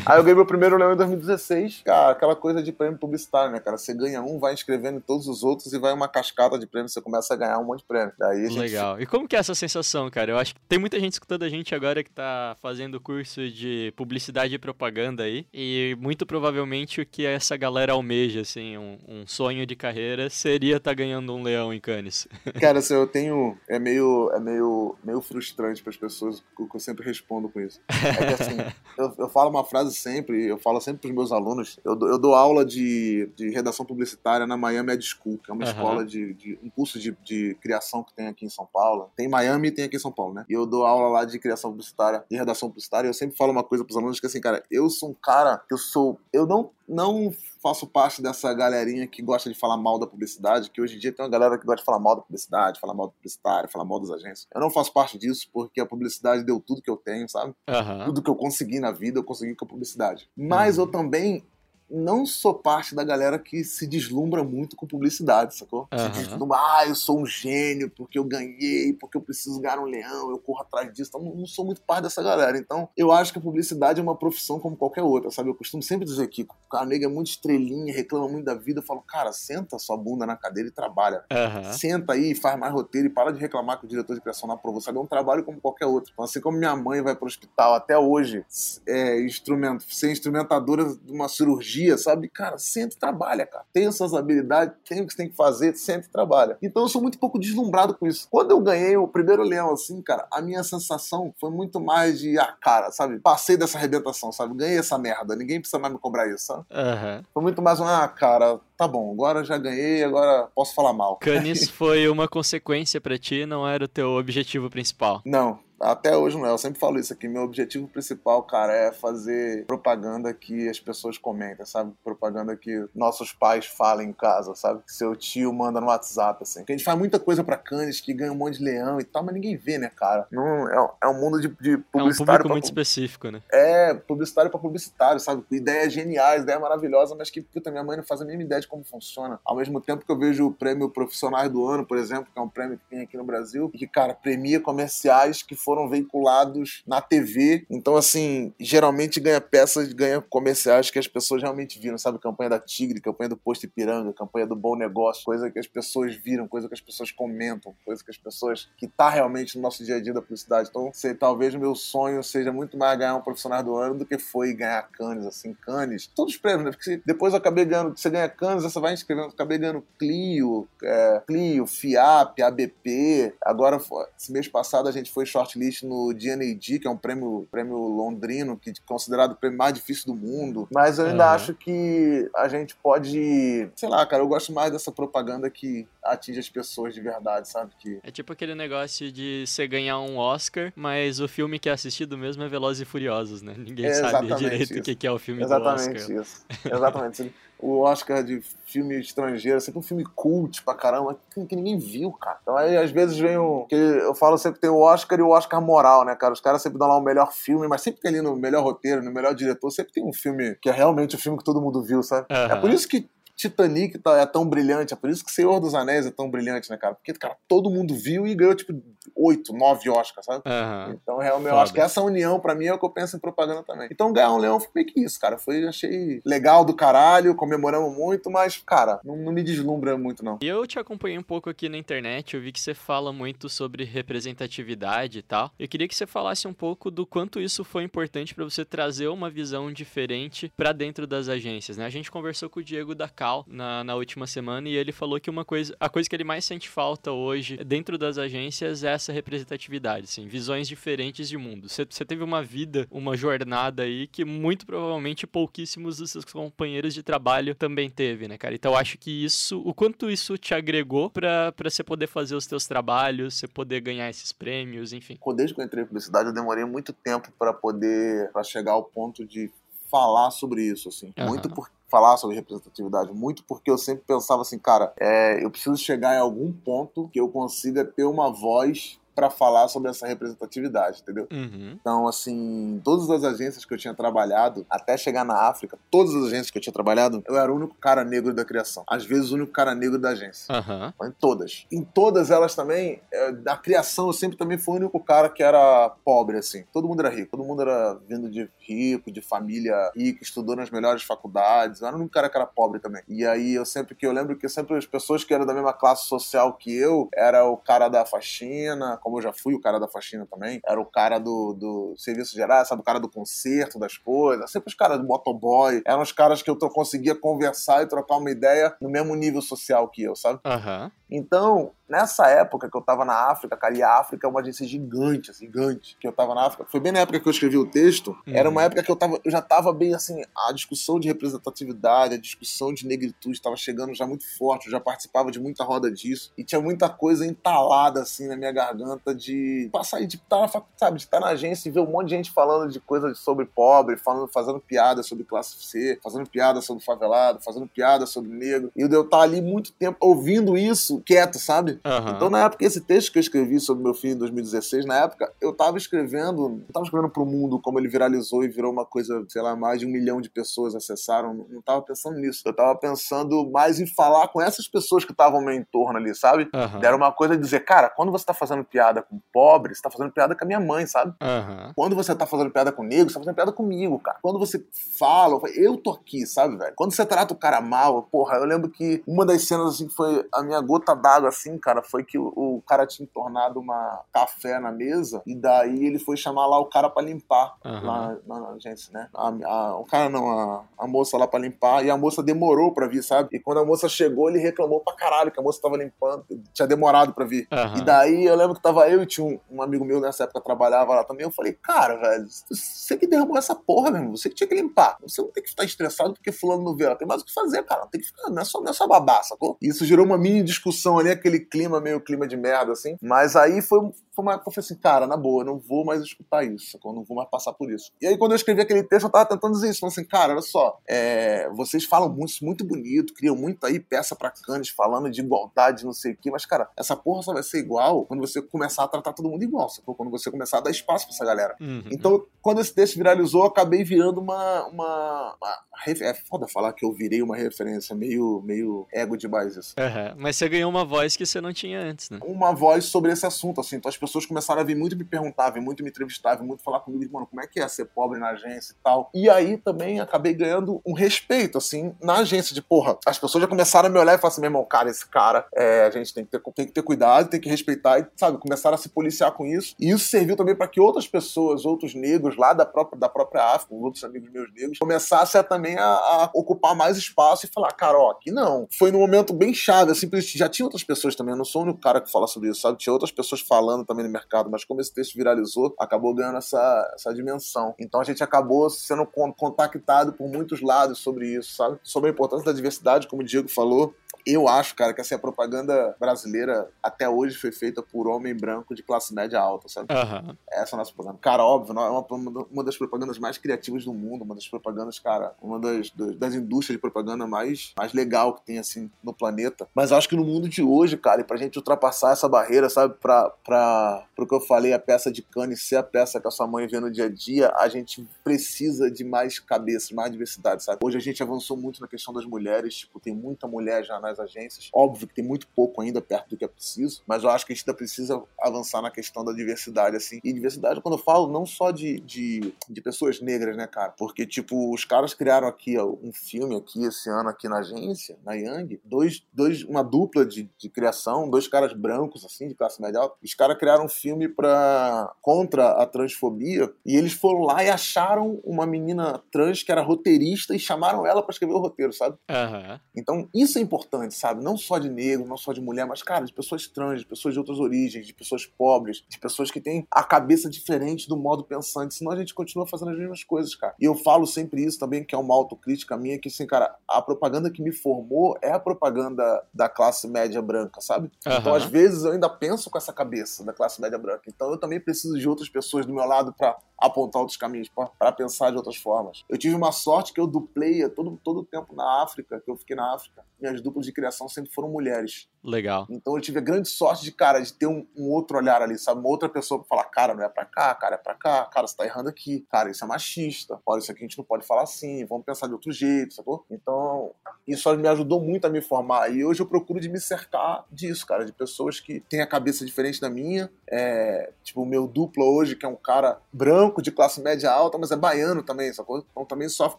Aí eu ganhei meu primeiro leão em 2016, cara, aquela coisa de prêmio publicitário, né, cara? Você ganha um, vai inscrevendo em todos os outros e vai uma cascata de prêmios, você começa a ganhar um monte de prêmio. Daí gente... Legal. E como que é essa sensação, cara? Eu acho que tem muita gente escutando a gente agora que tá fazendo curso de publicidade e propaganda aí, e muito provavelmente o que essa galera almeja, assim, um, um sonho de carreira, seria estar tá ganhando um leão em Cannes. (laughs) Cara, assim, eu tenho... É meio, é meio, meio frustrante para as pessoas o que eu sempre respondo com isso. É que, assim, (laughs) eu, eu falo uma frase sempre, eu falo sempre pros meus alunos, eu, dou- eu dou aula de, de redação publicitária na Miami Ed School, que é uma Aham. escola de, de um curso de, de criação que tem aqui em São Paulo. Tem em Miami e tem aqui em São Paulo, né? E eu dou aula lá de criação publicitária e redação publicitária. E eu sempre falo uma coisa pros alunos que assim, cara, eu sou um cara, eu sou, eu não não faço parte dessa galerinha que gosta de falar mal da publicidade, que hoje em dia tem uma galera que gosta de falar mal da publicidade, falar mal do publicitário, falar mal das agências. Eu não faço parte disso porque a publicidade deu tudo que eu tenho, sabe? Aham. tudo que eu consegui na vida, eu consegui com a publicidade. Mas eu também não sou parte da galera que se deslumbra muito com publicidade, sacou? Aham. Se deslumbra, ah, eu sou um gênio porque eu ganhei, porque eu preciso ganhar um leão, eu corro atrás disso. Então, não, sou muito parte dessa galera. Então, eu acho que a publicidade é uma profissão como qualquer outra, sabe? Eu costumo sempre dizer que o cara nega é muito estrelinha, reclama muito da vida. Eu falo, cara, senta sua bunda na cadeira e trabalha. Aham. Senta aí, faz mais roteiro e para de reclamar que o diretor de criação não aprovou. Sabe, é um trabalho como qualquer outro. Então, assim como minha mãe vai pro hospital até hoje é, instrumento, ser instrumentadora de uma cirurgia, sabe? Cara, senta e trabalha, cara. Tem as suas habilidades, tem o que você tem que fazer, senta e trabalha. Então eu sou muito pouco deslumbrado com isso. Quando eu ganhei o primeiro leão, assim, cara, a minha sensação foi muito mais de, ah, cara, sabe? Passei dessa arrebentação, sabe? Ganhei essa merda, ninguém precisa mais me cobrar isso, sabe? Aham. Foi muito mais um, ah, cara, tá bom, agora já ganhei, agora posso falar mal. Cannes (laughs) foi uma consequência pra ti, não era o teu objetivo principal. Não, até hoje não é. Eu sempre falo isso aqui. Meu objetivo principal, cara, é fazer propaganda que as pessoas comentem, sabe? Propaganda que nossos pais falem em casa, sabe? Que seu tio manda no WhatsApp, assim. Porque a gente faz muita coisa pra Cannes que ganha um monte de leão e tal, mas ninguém vê, né, cara? Não, é, é um mundo de, de É um publicitário público pra muito específico, né? é, publicitário pra publicitário, sabe? Ideias geniais, ideia maravilhosa, mas que, puta, minha mãe não faz a mínima ideia de como funciona. Ao mesmo tempo que eu vejo o prêmio Profissionais do Ano, por exemplo, que é um prêmio que tem aqui no Brasil, e que, cara, premia comerciais que foram veiculados na TV. Então, assim, geralmente ganha peças, ganha comerciais que as pessoas realmente viram, sabe? Campanha da Tigre, campanha do Posto Ipiranga, campanha do Bom Negócio, coisa que as pessoas viram, coisa que as pessoas comentam, coisa que as pessoas. que tá realmente no nosso dia a dia da publicidade. Então, sei, talvez meu sonho seja muito mais ganhar um profissional do ano do que foi ganhar Cannes, assim, Cannes. Todos os prêmios, né? Porque depois eu acabei ganhando, você ganha Cannes, você vai inscrevendo, acabei ganhando Clio, é, Clio, FIAP, ABP. Agora, esse mês passado, a gente foi shortlist no GNAD, que é um prêmio, prêmio londrino, que é considerado o prêmio mais difícil do mundo. Mas eu ainda Aham. acho que a gente pode. Sei lá, cara, eu gosto mais dessa propaganda que atinge as pessoas de verdade, sabe? Que É tipo aquele negócio de você ganhar um Oscar, mas o filme que é assistido mesmo é Velozes e Furiosos, né? Ninguém É sabe exatamente direito o isso. que que é o filme Exatamente do Oscar. isso. Exatamente. O Oscar de filme estrangeiro, é sempre um filme cult pra caramba, que, que ninguém viu, cara. Então aí às vezes vem o. Que eu falo sempre tem o Oscar e o Oscar moral, né, cara? Os caras sempre dão lá o melhor filme, mas sempre tem ali no melhor roteiro, no melhor diretor, sempre tem um filme que é realmente o filme que todo mundo viu, sabe? Aham. É por isso que. Titanic tá- é tão brilhante, é por isso que Senhor dos Anéis é tão brilhante, né, cara? Porque, cara, todo mundo viu e ganhou, tipo, oito, nove Oscars, sabe? Aham. Então, realmente, eu Foda. acho que essa união, pra mim, é o que eu penso em propaganda também. Então, ganhar um leão foi meio que isso, cara. Foi, achei legal do caralho, comemoramos muito, mas, cara, não, não me deslumbra muito, não. E eu te acompanhei um pouco aqui na internet, eu vi que você fala muito sobre representatividade e tal. Eu queria que você falasse um pouco do quanto isso foi importante pra você trazer uma visão diferente pra dentro das agências, né? A gente conversou com o Diego da Na, na última semana e ele falou que uma coisa, a coisa que ele mais sente falta hoje dentro das agências é essa representatividade, assim, visões diferentes de mundo. Você, teve uma vida, uma jornada aí que muito provavelmente pouquíssimos dos seus companheiros de trabalho também teve, né, cara? Então eu acho que isso, o quanto isso te agregou pra você poder fazer os teus trabalhos, você poder ganhar esses prêmios, enfim. Desde que eu entrei em publicidade, eu demorei muito tempo pra poder, pra chegar ao ponto de falar sobre isso, assim. Aham. Muito por falar sobre representatividade, muito porque eu sempre pensava assim, cara, é, eu preciso chegar em algum ponto que eu consiga ter uma voz pra falar sobre essa representatividade, entendeu? Uhum. Então, assim, todas as agências que eu tinha trabalhado, até chegar na África, todas as agências que eu tinha trabalhado, eu era o único cara negro da criação. Às vezes, o único cara negro da agência. Aham. Em todas. Em todas elas também, é, da criação, eu sempre também fui o único cara que era pobre, assim. Todo mundo era rico. Todo mundo era vindo de rico, de família rica, estudou nas melhores faculdades. Eu era o único cara que era pobre também. E aí, eu sempre que eu lembro que sempre as pessoas que eram da mesma classe social que eu, era o cara da faxina, como eu já fui o cara da faxina também, era o cara do, do serviço geral, sabe? O cara do conserto das coisas. Sempre os caras do motoboy. Eram os caras que eu conseguia conversar e trocar uma ideia no mesmo nível social que eu, sabe? Aham. Então, nessa época que eu tava na África, cara, e a África é uma agência gigante, assim, gigante, que eu tava na África. Foi bem na época que eu escrevi o texto. Era uma época que eu tava, eu já tava bem assim, a discussão de representatividade, a discussão de negritude estava chegando já muito forte. Eu já participava de muita roda disso. E tinha muita coisa entalada, assim, na minha garganta de passar de estar na facu- sabe, de estar na agência e ver um monte de gente falando de coisas sobre pobre, falando, fazendo piada sobre classe C, fazendo piada sobre favelado, fazendo piada sobre negro. E eu estar ali muito tempo ouvindo isso quieto, sabe? Aham. Então, na época, esse texto que eu escrevi sobre meu filho em 2016, na época, eu tava escrevendo, eu tava escrevendo pro mundo como ele viralizou e virou uma coisa, sei lá, mais de um milhão de pessoas acessaram. Não, não tava pensando nisso. Eu tava pensando mais em falar com essas pessoas que estavam ao meu entorno ali, sabe? Aham. Era uma coisa de dizer, cara, quando você tá fazendo piada com pobre, você tá fazendo piada com a minha mãe, sabe? Aham. Quando você tá fazendo piada com negro, você tá fazendo piada comigo, cara. Quando você fala, eu tô aqui, sabe, velho? Quando você trata o cara mal, porra, eu lembro que uma das cenas, assim, que foi a minha gota d'água, assim, cara, foi que o, o cara tinha tornado uma café na mesa e daí ele foi chamar lá o cara pra limpar Aham. lá na, agência, né? A, a- o cara não, a, a moça lá pra limpar e a moça demorou pra vir, sabe? E quando a moça chegou, ele reclamou pra caralho que a moça tava limpando, tinha demorado pra vir. Aham. E daí eu lembro que tava eu e tinha um, um amigo meu nessa época trabalhava lá também. Eu falei, cara, velho, você que derramou essa porra, meu irmão. Você que tinha que limpar. Você não tem que ficar estressado porque fulano não. Ela tem mais o que fazer, cara. Tem que ficar, não é só, não é só sacou? E isso gerou uma mini discussão ali, aquele clima, meio clima de merda, assim. Mas aí foi, foi uma eu falei assim, cara, na boa, não vou mais escutar isso? Eu não vou mais passar por isso. E aí quando eu escrevi aquele texto, eu tava tentando dizer isso. Falando assim, cara, olha só, é, vocês falam muito, muito bonito, criam muito aí peça pra Cannes falando de igualdade, não sei o quê, mas, cara, essa porra só vai ser igual quando você começar a tratar todo mundo igual, sacou? Quando você começar a dar espaço pra essa galera. Uhum. Então, quando esse texto viralizou, eu acabei virando uma. uma, uma é foda falar que eu virei uma referência, meio, meio ego demais isso. Aham. Mas você ganhou uma voz que você não tinha antes, né? Uma voz sobre esse assunto, assim. Então as pessoas começaram a vir muito me perguntar, vir muito me entrevistar, vir muito falar comigo, mano, como é que é ser pobre na agência e tal. E aí também acabei ganhando um respeito, assim, na agência, de porra. As pessoas já começaram a me olhar e falar assim, meu irmão, cara, esse cara, é, a gente tem que, ter, tem que ter cuidado, tem que respeitar, e, sabe, começaram a se policiar com isso. E isso serviu também para que outras pessoas, outros negros lá da própria, da própria África, outros amigos meus negros, começassem a, também a, a ocupar mais espaço e falar, cara, ó, aqui não. Foi num momento bem chave, assim, já tinha outras pessoas também, eu não sou o único cara que fala sobre isso, sabe? Tinha outras pessoas falando também no mercado, mas como esse texto viralizou, acabou ganhando essa, essa dimensão. Então a gente acabou sendo con- contactado por muitos lados sobre isso, sabe? Sobre a importância da diversidade, como o Diego falou, eu acho, cara, que essa propaganda brasileira até hoje foi feita por homem branco de classe média alta, sabe? Aham. Essa é a nossa propaganda. Cara, óbvio, é uma, uma das propagandas mais criativas do mundo, uma das propagandas, cara, uma das, das, indústrias de propaganda mais, mais legal que tem, assim, no planeta. Mas acho que no mundo de hoje, cara, e pra gente ultrapassar essa barreira, sabe, pra, pra, pro que eu falei, a peça de cane ser a peça que a sua mãe vê no dia a dia, a gente precisa de mais cabeças, mais diversidade, sabe? Hoje a gente avançou muito na questão das mulheres, tipo, tem muita mulher já nas agências. Óbvio que tem muito pouco ainda perto do que é preciso, mas eu acho que a gente ainda precisa avançar na questão da diversidade, assim. E diversidade, quando eu falo, não só de, de, de pessoas negras, né, cara? Porque, tipo, os caras criaram aqui ó, um filme aqui esse ano aqui na agência, na Yang, dois, dois, uma dupla de, de criação, dois caras brancos, assim, de classe média alta. Os caras criaram um filme pra, contra a transfobia e eles foram lá e acharam uma menina trans que era roteirista e chamaram ela pra escrever o roteiro, sabe? Aham. Então, isso é importante, sabe? Não só de negro, não só de mulher, mas, cara, de pessoas trans, de pessoas de outras origens, de pessoas pobres, de pessoas que têm a cabeça diferente do modo pensante, senão a gente continua fazendo as mesmas coisas, cara. E eu falo sempre isso também, que é uma autocrítica minha, que, assim, cara, a propaganda que me formou é a propaganda da classe média branca, sabe? Então, Aham. às vezes, eu ainda penso com essa cabeça da classe média branca. Então, eu também preciso de outras pessoas do meu lado pra apontar outros caminhos, pra pensar de outras formas. Eu tive uma sorte que eu duplei todo, todo o tempo na África, que eu fiquei na África. Minhas duplas de de criação sempre foram mulheres. Legal. Então eu tive a grande sorte de, cara, de ter um, um outro olhar ali, sabe? Uma outra pessoa pra falar, cara, não é pra cá, cara, é pra cá, cara, você tá errando aqui, cara, isso é machista, olha, isso aqui a gente não pode falar assim, vamos pensar de outro jeito, sacou? Então, isso me ajudou muito a me formar. E hoje eu procuro de me cercar disso, cara, de pessoas que têm a cabeça diferente da minha. É, tipo, o meu duplo hoje, que é um cara branco, de classe média alta, mas é baiano também, sacou? Então também sofre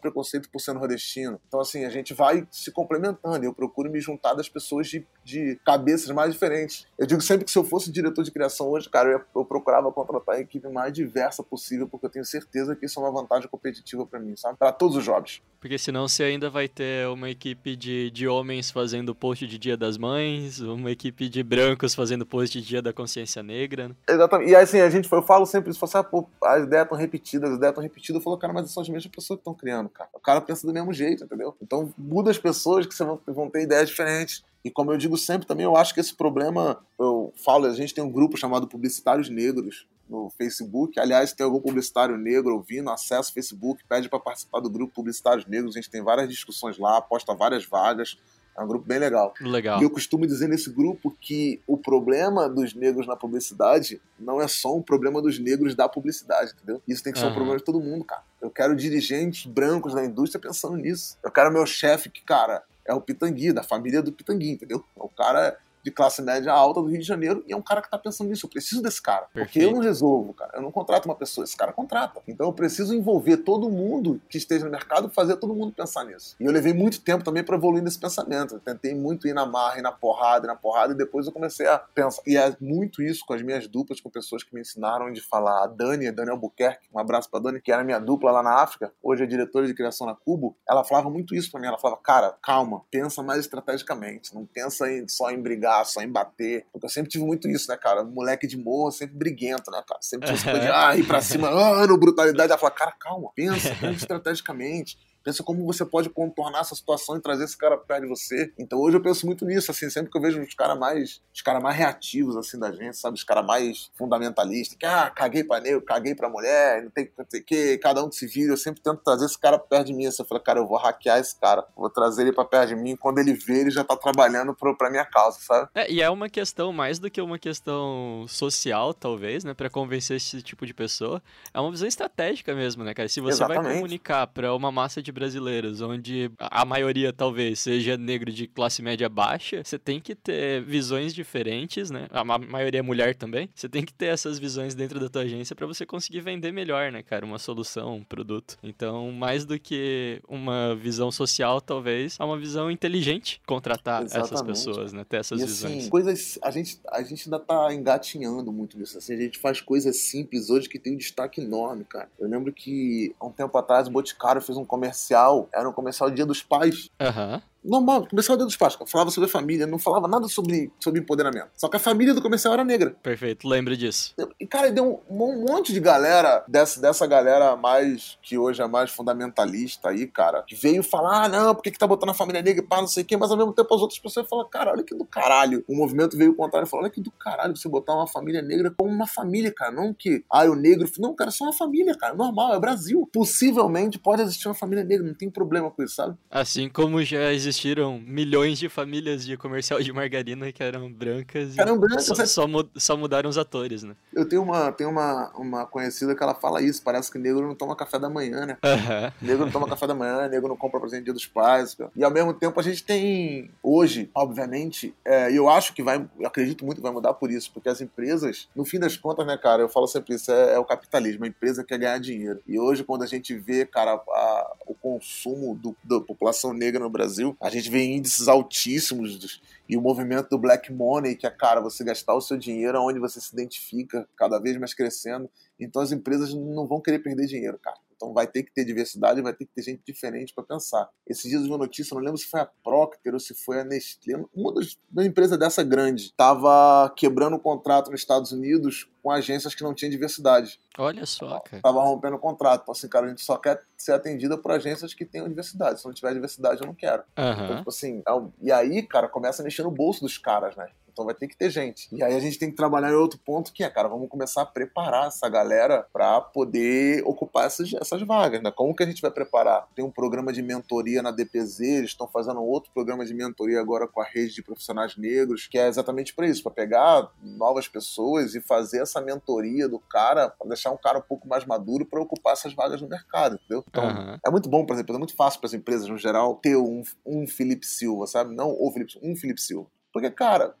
preconceito por ser nordestino. Então, assim, a gente vai se complementando. e Eu procuro me juntar das pessoas de, de cabeças mais diferentes. Eu digo sempre que se eu fosse diretor de criação hoje, cara, eu, eu procurava contratar a equipe mais diversa possível, porque eu tenho certeza que isso é uma vantagem competitiva para mim, sabe? Para todos os jobs. Porque senão você ainda vai ter uma equipe de, de homens fazendo post de Dia das Mães, uma equipe de brancos fazendo post de Dia da Consciência Negra. Né? Exatamente. E assim, a gente, eu falo sempre isso, assim, ah, pô, as ideias estão repetidas, as ideias estão repetidas. Eu falo, cara, mas são as mesmas pessoas que estão criando, cara. O cara pensa do mesmo jeito, entendeu? Então muda as pessoas que vão, vão ter ideias diferentes. E como eu digo sempre também, eu acho que esse problema, eu falo, a gente tem um grupo chamado Publicitários Negros no Facebook. Aliás, se tem algum publicitário negro ouvindo, acessa o Facebook, pede para participar do grupo Publicitários Negros. A gente tem várias discussões lá, posta várias vagas. É um grupo bem legal. Legal. E eu costumo dizer nesse grupo que o problema dos negros na publicidade não é só um problema dos negros da publicidade, entendeu? Isso tem que ser um problema de todo mundo, cara. Eu quero dirigentes brancos da indústria pensando nisso. Eu quero meu chefe que, cara, é o Pitangui, da família do Pitangui, entendeu? O cara de classe média alta do Rio de Janeiro e é um cara que tá pensando nisso. Eu preciso desse cara. Porque Perfeito. eu não resolvo, cara. Eu não contrato uma pessoa, esse cara contrata. Então eu preciso envolver todo mundo que esteja no mercado e fazer todo mundo pensar nisso. E eu levei muito tempo também para evoluir nesse pensamento. Eu tentei muito ir na marra, ir na porrada, ir na porrada, e depois eu comecei a pensar. E é muito isso com as minhas duplas, com pessoas que me ensinaram de falar. A Dani, a Dani Albuquerque, um abraço pra Dani, que era minha dupla lá na África, hoje é diretora de criação na Cubo. Ela falava muito isso pra mim. Ela falava, cara, calma, pensa mais estrategicamente. Não pensa em- só em brigar, só em bater. Porque eu sempre tive muito isso, né, cara? Moleque de morro, sempre briguento, né, cara? Sempre tinha essa coisa de ah, ir pra cima, ah, no brutalidade. Ela fala, cara, calma, pensa, pensa (laughs) estrategicamente. Pensa como você pode contornar essa situação e trazer esse cara perto de você. Então hoje eu penso muito nisso, assim, sempre que eu vejo os caras mais, os caras mais reativos, assim, da gente, sabe? Os caras mais fundamentalistas, que, ah, caguei pra negro, caguei pra mulher, não tem não sei o que, cada um que se vira. Eu sempre tento trazer esse cara perto de mim. Assim, eu falo, cara, eu vou hackear esse cara, vou trazer ele pra perto de mim. Quando ele vê, ele já tá trabalhando pro, pra minha causa, sabe? É, e é uma questão mais do que uma questão social, talvez, né, Pra convencer esse tipo de pessoa. É uma visão estratégica mesmo, né, cara? Se você vai Exatamente. comunicar pra uma massa de brasileiros, onde a maioria talvez seja negro de classe média baixa, você tem que ter visões diferentes, né? A ma- maioria é mulher também. Você tem que ter essas visões dentro da tua agência pra você conseguir vender melhor, né, cara? Uma solução, um produto. Então, mais do que uma visão social, talvez, é uma visão inteligente contratar essas Exatamente, pessoas, né? Ter essas e visões. assim, coisas. A gente, a gente ainda tá engatinhando muito nisso. Assim, a gente faz coisas simples hoje que tem um destaque enorme, cara. Eu lembro que há um tempo atrás o Boticário fez um comercial, era um comercial Dia dos Pais. Aham. Normal, comercial Dia dos Pais, falava sobre a família, não falava nada sobre, sobre empoderamento. Só que a família do comercial era negra. Perfeito, lembro disso. E, cara, deu um, um monte de galera, dessa, dessa galera mais, que hoje é mais fundamentalista aí, cara, que veio falar, ah, não, por que, que tá botando a família negra e pá, não sei o quê, mas ao mesmo tempo as outras pessoas falam, cara, olha que do caralho. O movimento veio o contrário e falou, olha que do caralho você botar uma família negra como uma família, cara, não que, ah, o negro, não, cara, é só uma família, cara, normal, é o Brasil. Possivelmente pode existir uma família negra, não tem problema com isso, sabe? Assim como já existiram milhões de famílias de comercial de margarina que eram brancas e Eram brancas, só, é. só, só mudaram os atores, né? Eu tenho uma, tenho uma, uma conhecida que ela fala isso, parece que negro não toma café da manhã, né? Aham. Negro não toma café da manhã, negro não compra presente dia dos pais. cara. E ao mesmo tempo a gente tem, hoje, obviamente, é, eu acho que vai, eu acredito muito que vai mudar por isso, porque as empresas, no fim das contas, né, cara, eu falo sempre isso, é, é o capitalismo, a empresa quer ganhar dinheiro. E hoje, quando a gente vê, cara, a- o consumo do- da população negra no Brasil, a gente vê índices altíssimos dos- e o movimento do black money, que é, cara, você gastar o seu dinheiro onde você se identifica, cada vez mais crescendo. Então as empresas não vão querer perder dinheiro, cara. Então vai ter que ter diversidade, vai ter que ter gente diferente para pensar. Esses dias eu vi uma notícia, não lembro se foi a Procter ou se foi a Nestlé, uma das, uma empresa dessa grande, estava quebrando o contrato nos Estados Unidos com agências que não tinham diversidade. Olha só, cara. Tava rompendo o contrato. Então, assim, cara, a gente só quer ser atendida por agências que tenham diversidade. Se não tiver diversidade, eu não quero. Então, Aham. tipo assim, é um- e aí, cara, começa a mexer no bolso dos caras, né? Então vai ter que ter gente. E aí a gente tem que trabalhar em outro ponto que é, cara, vamos começar a preparar essa galera para poder ocupar essas, essas vagas, né? Como que a gente vai preparar? Tem um programa de mentoria na DPZ, eles estão fazendo outro programa de mentoria agora com a rede de profissionais negros, que é exatamente para isso, para pegar novas pessoas e fazer essa mentoria do cara, para deixar um cara um pouco mais maduro para ocupar essas vagas no mercado, entendeu? Então, Aham. é muito bom, por exemplo, é muito fácil para as empresas no geral ter um, um Felipe Silva, sabe? Não o Felipe Silva, um Felipe Silva. Porque, cara,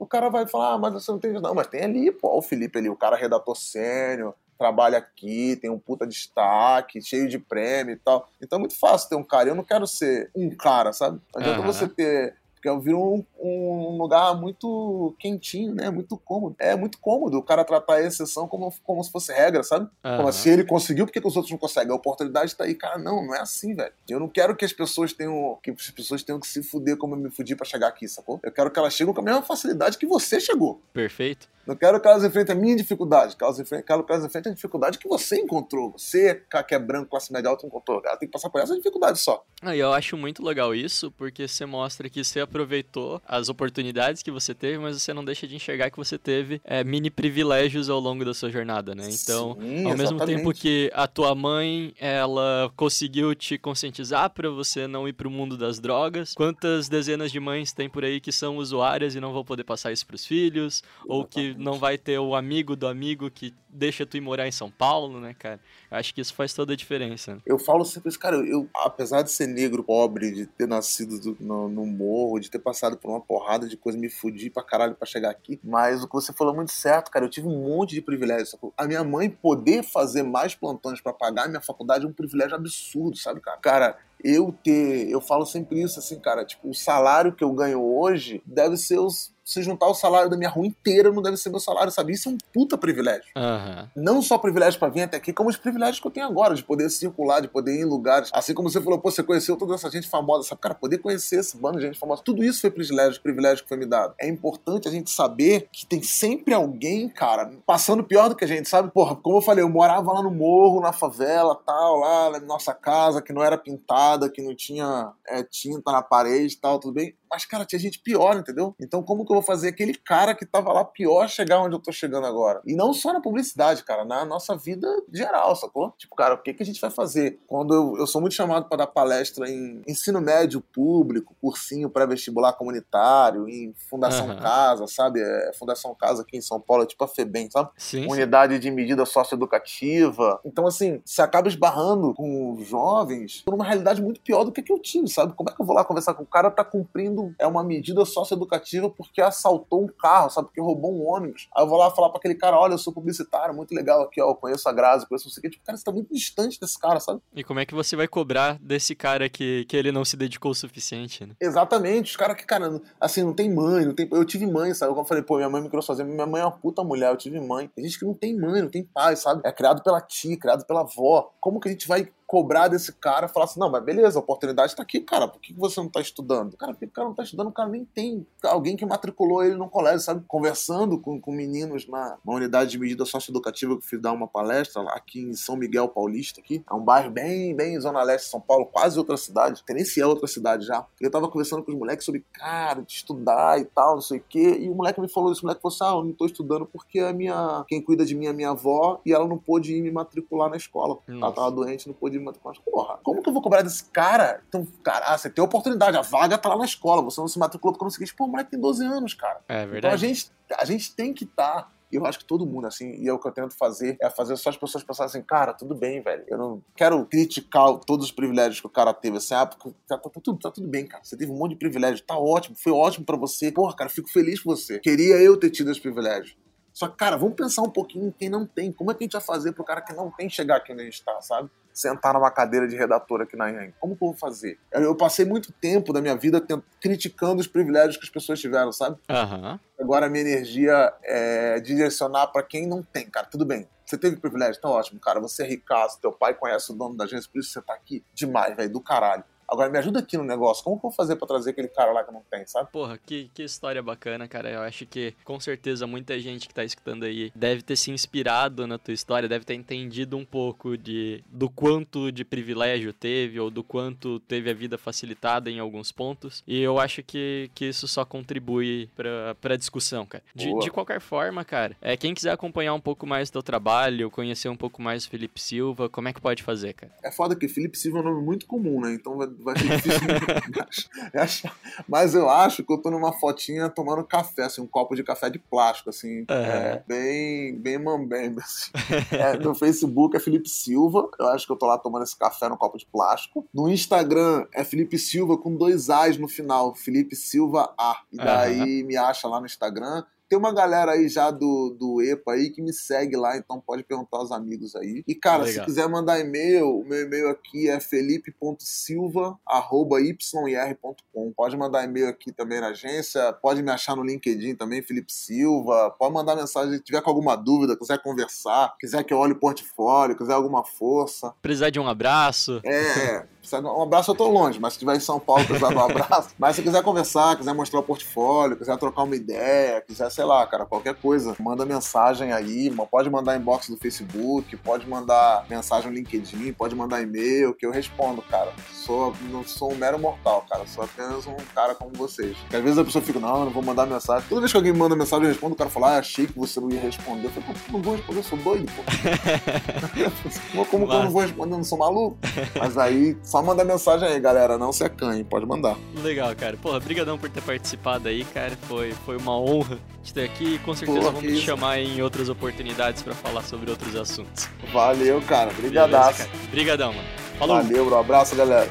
o cara vai falar, ah, mas você não tem. Não, mas tem ali, pô, o Felipe ali, o cara redator sênior, trabalha aqui, tem um puta destaque, cheio de prêmio e tal. Então é muito fácil ter um cara. Eu não quero ser um cara, sabe? Não adianta Aham. você ter. Porque virou um, um lugar muito quentinho, né? Muito cômodo. É muito cômodo o cara tratar a exceção como, como se fosse regra, sabe? Como Aham. se ele conseguiu, por que, que os outros não conseguem? A oportunidade tá aí. Cara, não, não é assim, velho. Eu não quero que as pessoas tenham. Que as pessoas tenham que se fuder como eu me fudi pra chegar aqui, sacou? Eu quero que elas cheguem com a mesma facilidade que você chegou. Perfeito. Não quero que elas enfrentem a minha dificuldade. Que elas enfrentem, quero que elas enfrentem a dificuldade que você encontrou. Você, que é branco, classe média alta, encontrou. Ela tem que passar por essa dificuldade só. Ah, e eu acho muito legal isso, porque você mostra que você aproveitou as oportunidades que você teve, mas você não deixa de enxergar que você teve é, mini privilégios ao longo da sua jornada, né? Então, Sim, ao mesmo exatamente. tempo que a tua mãe, ela conseguiu te conscientizar pra você não ir pro mundo das drogas, quantas dezenas de mães tem por aí que são usuárias e não vão poder passar isso pros filhos, ou que. Não vai ter o amigo do amigo que deixa tu ir morar em São Paulo, né, cara? Eu acho que isso faz toda a diferença. Eu falo sempre isso, cara, eu, apesar de ser negro, pobre, de ter nascido do- no, no morro, de ter passado por uma porrada de coisa, me fudi pra caralho pra chegar aqui, mas o que você falou é muito certo, cara, eu tive um monte de privilégios. sacou? A minha mãe poder fazer mais plantões pra pagar a minha faculdade é um privilégio absurdo, sabe, cara? Cara, eu ter, eu falo sempre isso, assim, cara, tipo, o salário que eu ganho hoje deve ser os. Se juntar o salário da minha rua inteira, não deve ser meu salário, sabe? Isso é um puta privilégio Aham. não só privilégio pra vir até aqui, como os privilégios que eu tenho agora, de poder circular, de poder ir em lugares. Assim como você falou, pô, você conheceu toda essa gente famosa, sabe? Cara, poder conhecer esse bando de gente famosa, tudo isso foi privilégio, privilégio que foi me dado. É importante a gente saber que tem sempre alguém, cara, passando pior do que a gente, sabe? Porra, como eu falei, eu morava lá no morro, na favela, tal, lá na nossa casa, que não era pintada, que não tinha é, tinta na parede e tal, tudo bem. Mas, cara, tinha gente pior, entendeu? Então, como que eu vou fazer aquele cara que tava lá pior chegar onde eu tô chegando agora? E não só na publicidade, cara, na nossa vida geral, sacou? Tipo, cara, o que, que a gente vai fazer? Quando eu, eu sou muito chamado para dar palestra em ensino médio público, cursinho pré-vestibular comunitário, em Fundação Aham. Casa, sabe? É, Fundação Casa aqui em São Paulo, é tipo a FEBEM, sabe? Sim, sim. unidade de medida socioeducativa. Então, assim, você acaba esbarrando com jovens por uma realidade muito pior do que que eu tive, sabe? Como é que eu vou lá conversar com o cara tá cumprindo é uma medida socioeducativa porque assaltou um carro, sabe? Porque roubou um ônibus. Aí eu vou lá falar pra aquele cara, olha, eu sou publicitário, muito legal aqui, ó, eu conheço a Grazi, conheço não sei o quê. Tipo, cara, você tá muito distante desse cara, sabe? E como é que você vai cobrar desse cara que, que ele não se dedicou o suficiente, né? Exatamente, os caras que, cara, assim, não tem mãe, não tem. Eu tive mãe, sabe? Como eu falei, pô, minha mãe me criou sozinha, minha mãe é uma puta mulher, eu tive mãe. Tem gente que não tem mãe, não tem pai, sabe? É criado pela tia, criado pela avó. Como que a gente vai cobrar desse cara falar assim, não, mas beleza, a oportunidade tá aqui, cara, por que que você não tá estudando? Cara, porque o cara não tá estudando, o cara nem tem alguém que matriculou ele no colégio, sabe? Conversando com, com meninos na unidade de medida socioeducativa que eu fui dar uma palestra lá aqui em São Miguel Paulista, aqui. É um bairro bem, bem Zona Leste de São Paulo, quase outra cidade. Tem nem se é outra cidade já. Eu tava conversando com os moleques sobre, cara, de estudar e tal, não sei o quê. E o moleque me falou isso, o moleque falou assim, ah, eu não tô estudando porque a minha... Quem cuida de mim é minha avó e ela não pôde ir me matricular na escola. Ela Nossa. tava doente, não pôde Porra, como que eu vou cobrar desse cara? Então, cara, ah, você tem oportunidade, a vaga tá lá na escola, você não se matriculou porque não conseguiu. Pô, o moleque tem 12 anos, cara. É Então a verdade. gente, a gente tem que estar. E eu acho que todo mundo, assim, e é o que eu tento fazer, é fazer só as pessoas pensarem assim, cara, tudo bem, velho. Eu não quero criticar todos os privilégios que o cara teve, assim, ah, porque tá, tá- tá tudo, tá tudo bem, cara. Você teve um monte de privilégio, tá ótimo, foi ótimo pra você. Porra, cara, fico feliz por você. Queria eu ter tido esses privilégios. Só que, cara, vamos pensar um pouquinho em quem não tem. Como é que a gente vai fazer pro cara que não tem chegar aqui onde a gente tá, sabe? Sentar numa cadeira de redator aqui na Yang. Como que eu vou fazer? Eu, passei muito tempo da minha vida criticando os privilégios que as pessoas tiveram, sabe? Aham. Agora a minha energia é direcionar pra quem não tem, cara. Tudo bem. Você teve privilégio, tá ótimo, cara. Você é ricaço, teu pai conhece o dono da agência, por isso você tá aqui. Demais, velho, do caralho. Agora me ajuda aqui no negócio. Como que eu vou fazer pra trazer aquele cara lá que não tem, sabe? Porra, que, que história bacana, cara. Eu acho que com certeza muita gente que tá escutando aí deve ter se inspirado na tua história, deve ter entendido um pouco de do quanto de privilégio teve ou do quanto teve a vida facilitada em alguns pontos. E eu acho que, que isso só contribui pra, pra discussão, cara. De, de qualquer forma, cara, é, quem quiser acompanhar um pouco mais do teu trabalho, conhecer um pouco mais do Felipe Silva, como é que pode fazer, cara? É foda que Felipe Silva é um nome muito comum, né? Então vai, ser difícil de ach- achar. Mas eu acho que eu tô numa fotinha tomando café, assim, um copo de café de plástico, assim. É, bem, bem mambembe, assim. É, no Facebook é Felipe Silva. Eu acho que eu tô lá tomando esse café no copo de plástico. No Instagram é Felipe Silva com dois A's no final. Felipe Silva A. E daí me acha lá no Instagram. Tem uma galera aí já do, do EPA aí que me segue lá, então pode perguntar aos amigos aí. E, cara, Legal. se quiser mandar e-mail, o meu e-mail aqui é felipe.silva.ir.com. Pode mandar e-mail aqui também na agência, pode me achar no LinkedIn também, Felipe Silva. Pode mandar mensagem se tiver com alguma dúvida, quiser conversar, quiser que eu olhe o portfólio, quiser alguma força. Precisar de um abraço. É, de (laughs) um abraço eu tô longe, mas se estiver em São Paulo, precisar de um (laughs) abraço. Mas se quiser conversar, quiser mostrar o portfólio, quiser trocar uma ideia, quiser, sei lá, cara, qualquer coisa, manda mensagem aí, pode mandar inbox do Facebook, pode mandar mensagem no LinkedIn, pode mandar e-mail, que eu respondo, cara. Sou, não sou um mero mortal, cara, sou apenas um cara como vocês. Porque às vezes a pessoa fica, não, não vou mandar mensagem. Toda vez que alguém me manda mensagem, eu respondo, o cara fala, ah, achei que você não ia responder. Eu falei, pô, não vou responder, eu sou doido, pô. (laughs) Como que eu não vou responder, eu não sou maluco? Mas aí, só manda mensagem aí, galera. Não se acanhe, pode mandar. Legal, cara. Porra, brigadão por ter participado aí, cara. Foi, foi uma honra te ter aqui. Com certeza Porra, vamos te chamar em outras oportunidades pra falar sobre outros assuntos. Valeu, cara. Beleza, Brigadaço. cara? Brigadão, mano. Falou. Valeu, bro. Abraço, galera.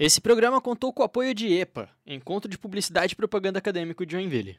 Esse programa contou com o apoio de EPA, Encontro de Publicidade e Propaganda Acadêmico de Joinville.